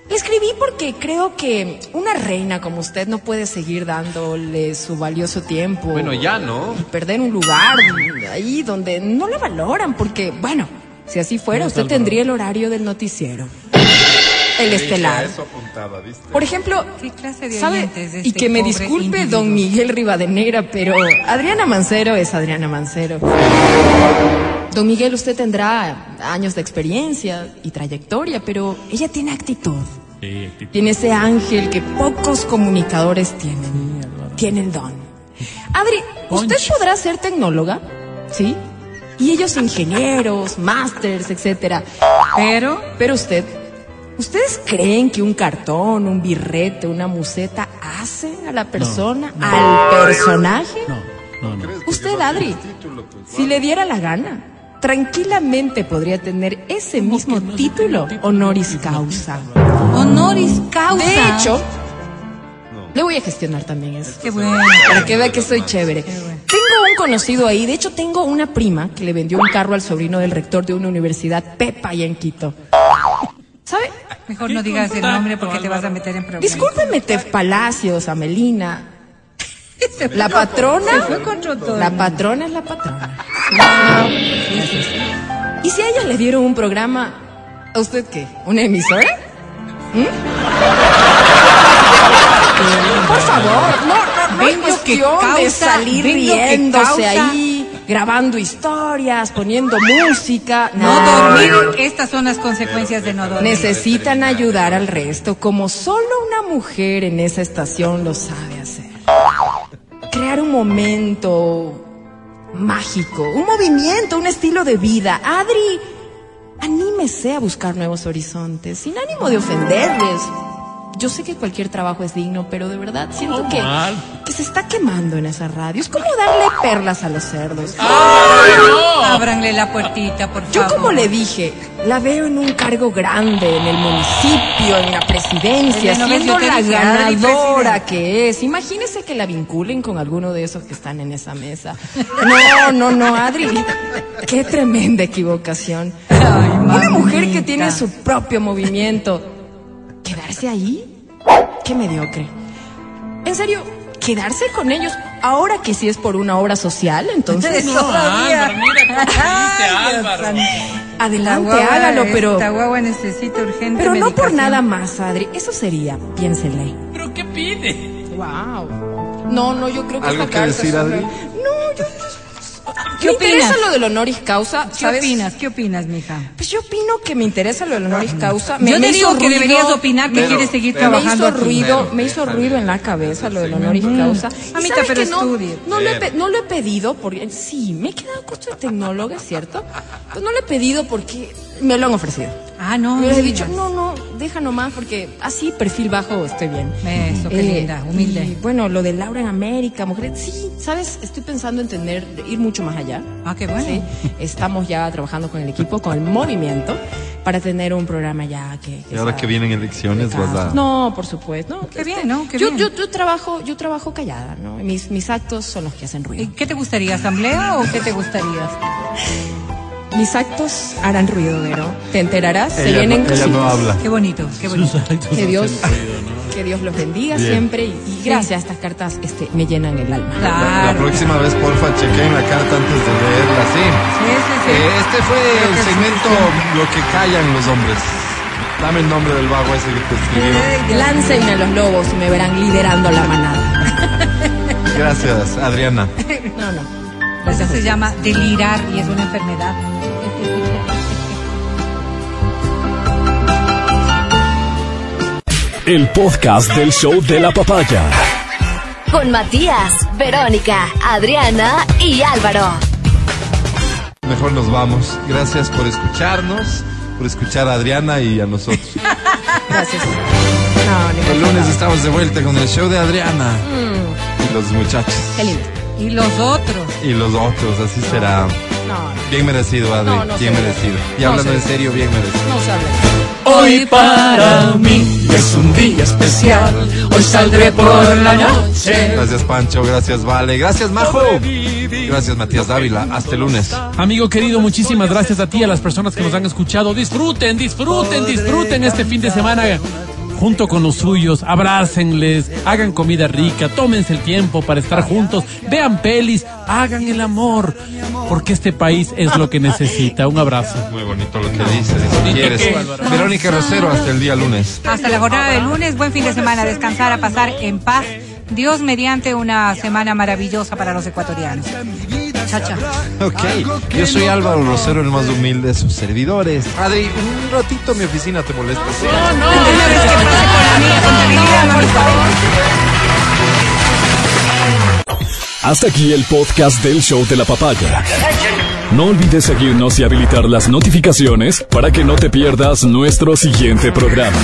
le escribí porque creo que una reina como usted no puede seguir dándole su valioso tiempo. Bueno, ya, ¿no? y perder un lugar ahí donde no la valoran, porque, bueno, si así fuera, usted tendría el horario del noticiero. El estelar. Eso apuntaba, ¿viste? Por ejemplo, ¿Qué clase de ¿sabe? Y este que me disculpe individuo? don Miguel Rivadeneira, pero Adriana Mancero es Adriana Mancero. Don Miguel, usted tendrá años de experiencia y trayectoria, pero ella tiene actitud. Tiene ese ángel que pocos comunicadores tienen. Tiene el don. Adri, ¿usted podrá ser tecnóloga? ¿Sí? Y ellos ingenieros, másters, etcétera. Pero, Pero usted, ¿ustedes creen que un cartón, un birrete, una museta hacen a la persona, al personaje? No, no, no. Usted, Adri, si le diera la gana, tranquilamente podría tener ese mismo título honoris causa. honoris causa. De hecho, le voy a gestionar también eso. Qué bueno. Para que vea que soy chévere. Tengo un conocido ahí, de hecho tengo una prima que le vendió un carro al sobrino del rector de una universidad, Pepa, allá en Quito. ¿Sabe? Mejor no digas el nombre porque te vas a meter en problemas. Discúlpeme, Tef Palacios, Amelina. La patrona. Se fue contra todo La patrona es la patrona. ¿Y si a ella le dieron un programa, ¿a usted qué? ¿Una emisora? ¿Mm? Por favor, no, no, no hay lo que cuestión de causa, salir riéndose causa. ahí. Grabando historias, poniendo música. No dormir, estas son las consecuencias de no dormir. Necesitan ayudar al resto, como solo una mujer en esa estación lo sabe hacer. Crear un momento mágico, un movimiento, un estilo de vida. Adri, anímese a buscar nuevos horizontes, sin ánimo de ofenderles. Yo sé que cualquier trabajo es digno, pero de verdad siento que, que se está quemando en esa radio. Es como darle perlas a los cerdos. Ábranle la puertita, por Yo favor. como le dije, la veo en un cargo grande, en el municipio, en la presidencia, ¿no ves? siendo Yo la ganadora que es. Imagínese que la vinculen con alguno de esos que están en esa mesa. No, no, no, Adri, qué tremenda equivocación. Una mujer que tiene su propio movimiento, ¿quedarse ahí? Qué mediocre. En serio, quedarse con ellos ahora que sí es por una obra social, entonces No, Álvaro, mira Dios Álvaro. Adelante, guagua- hágalo, pero. Esta guagua necesita urgente Pero no por nada más, Adri. Eso sería, piénsenle. ¿Pero qué pide? Wow. No, no, yo creo que ¿Algo esta que carta decir, es Adri? No, yo. ¿Qué me interesa opinas? lo del honoris causa, ¿Qué ¿sabes? opinas? ¿Qué opinas, mija? Pues yo opino que me interesa lo del honoris causa. Yo te me digo hizo que deberías opinar que me- quieres seguir me trabajando hizo aquí. ruido, Pero, me hizo ruido en la cabeza lo del honoris causa. Y Mamita, ¿sabes pero que no, estudie. no, lo he, no lo he pedido porque sí, me he quedado curso de tecnóloga, ¿cierto? Pues no lo he pedido porque me lo han ofrecido. Ah, no. Yo les he dicho, no, no, deja nomás porque así, perfil bajo, estoy bien. Eso, qué Eh, linda, humilde. y, bueno, lo de Laura en América, mujer, sí, ¿sabes? Estoy pensando en tener, ir mucho más allá. Ah, qué bueno. Sí, estamos ya trabajando con el equipo, con el movimiento, para tener un programa ya que... que Y ahora sea- que vienen elecciones vas a... No, por supuesto. No, Qué bien, ¿no? Qué yo, bien. Yo, yo trabajo, yo trabajo callada, ¿no? Mis, mis actos son los que hacen ruido. ¿Y ¿Qué te gustaría? ¿Asamblea o qué te gustaría? Mis actos harán ruido, Vero. Te enterarás, se vienen no- no habla. Qué bonito, qué bonito. Que Dios, que Dios los bendiga Bien. siempre y, y gracias a estas cartas este, me llenan el alma. La próxima vez, porfa, chequen la carta antes de leerla, sí. Sí, sí, sí. Eh, este fue Creo el segmento Lo que callan los hombres. Dame el nombre del vago ese que te escribió. Láncenme a los lobos y me verán liderando la manada. Gracias, Adriana. No, no. Eso se llama delirar y es una enfermedad. El podcast del show de la papaya. Con Matías, Verónica, Adriana y Álvaro. Mejor nos vamos. Gracias por escucharnos, por escuchar a Adriana y a nosotros. Gracias. No, El lunes estamos de vuelta con el show de Adriana Mm, y los muchachos. qué lindo. Y los otros. Y los otros, así será. No, Bien merecido, Adri. No, no bien merecido. Y no hablando en serio, bien merecido. no se habla. Hoy para mí es un día especial. Hoy saldré por la noche. Gracias, Pancho. Gracias, Vale. Gracias, Majo. Gracias, Matías Dávila. Hasta el lunes. Amigo querido, muchísimas gracias a ti, a las personas que nos han escuchado. Disfruten, disfruten, disfruten este fin de semana junto con los suyos. Abrácenles, hagan comida rica, tómense el tiempo para estar juntos, vean pelis, hagan el amor, porque este país es lo que necesita. Un abrazo. Muy bonito lo que dices, si quieres. Verónica Rosero, hasta el día lunes. Hasta la jornada de lunes, buen fin de semana, descansar, a pasar en paz. Dios mediante una semana maravillosa para los ecuatorianos. Ok, yo soy Álvaro Rosero, el más humilde de sus servidores. Adri, un ratito en mi oficina te molesta. No, no, una vez que pase con la mía contabilidad, por favor. Hasta aquí el podcast del show de la papaya. No olvides seguirnos y habilitar las notificaciones para que no te pierdas nuestro siguiente programa.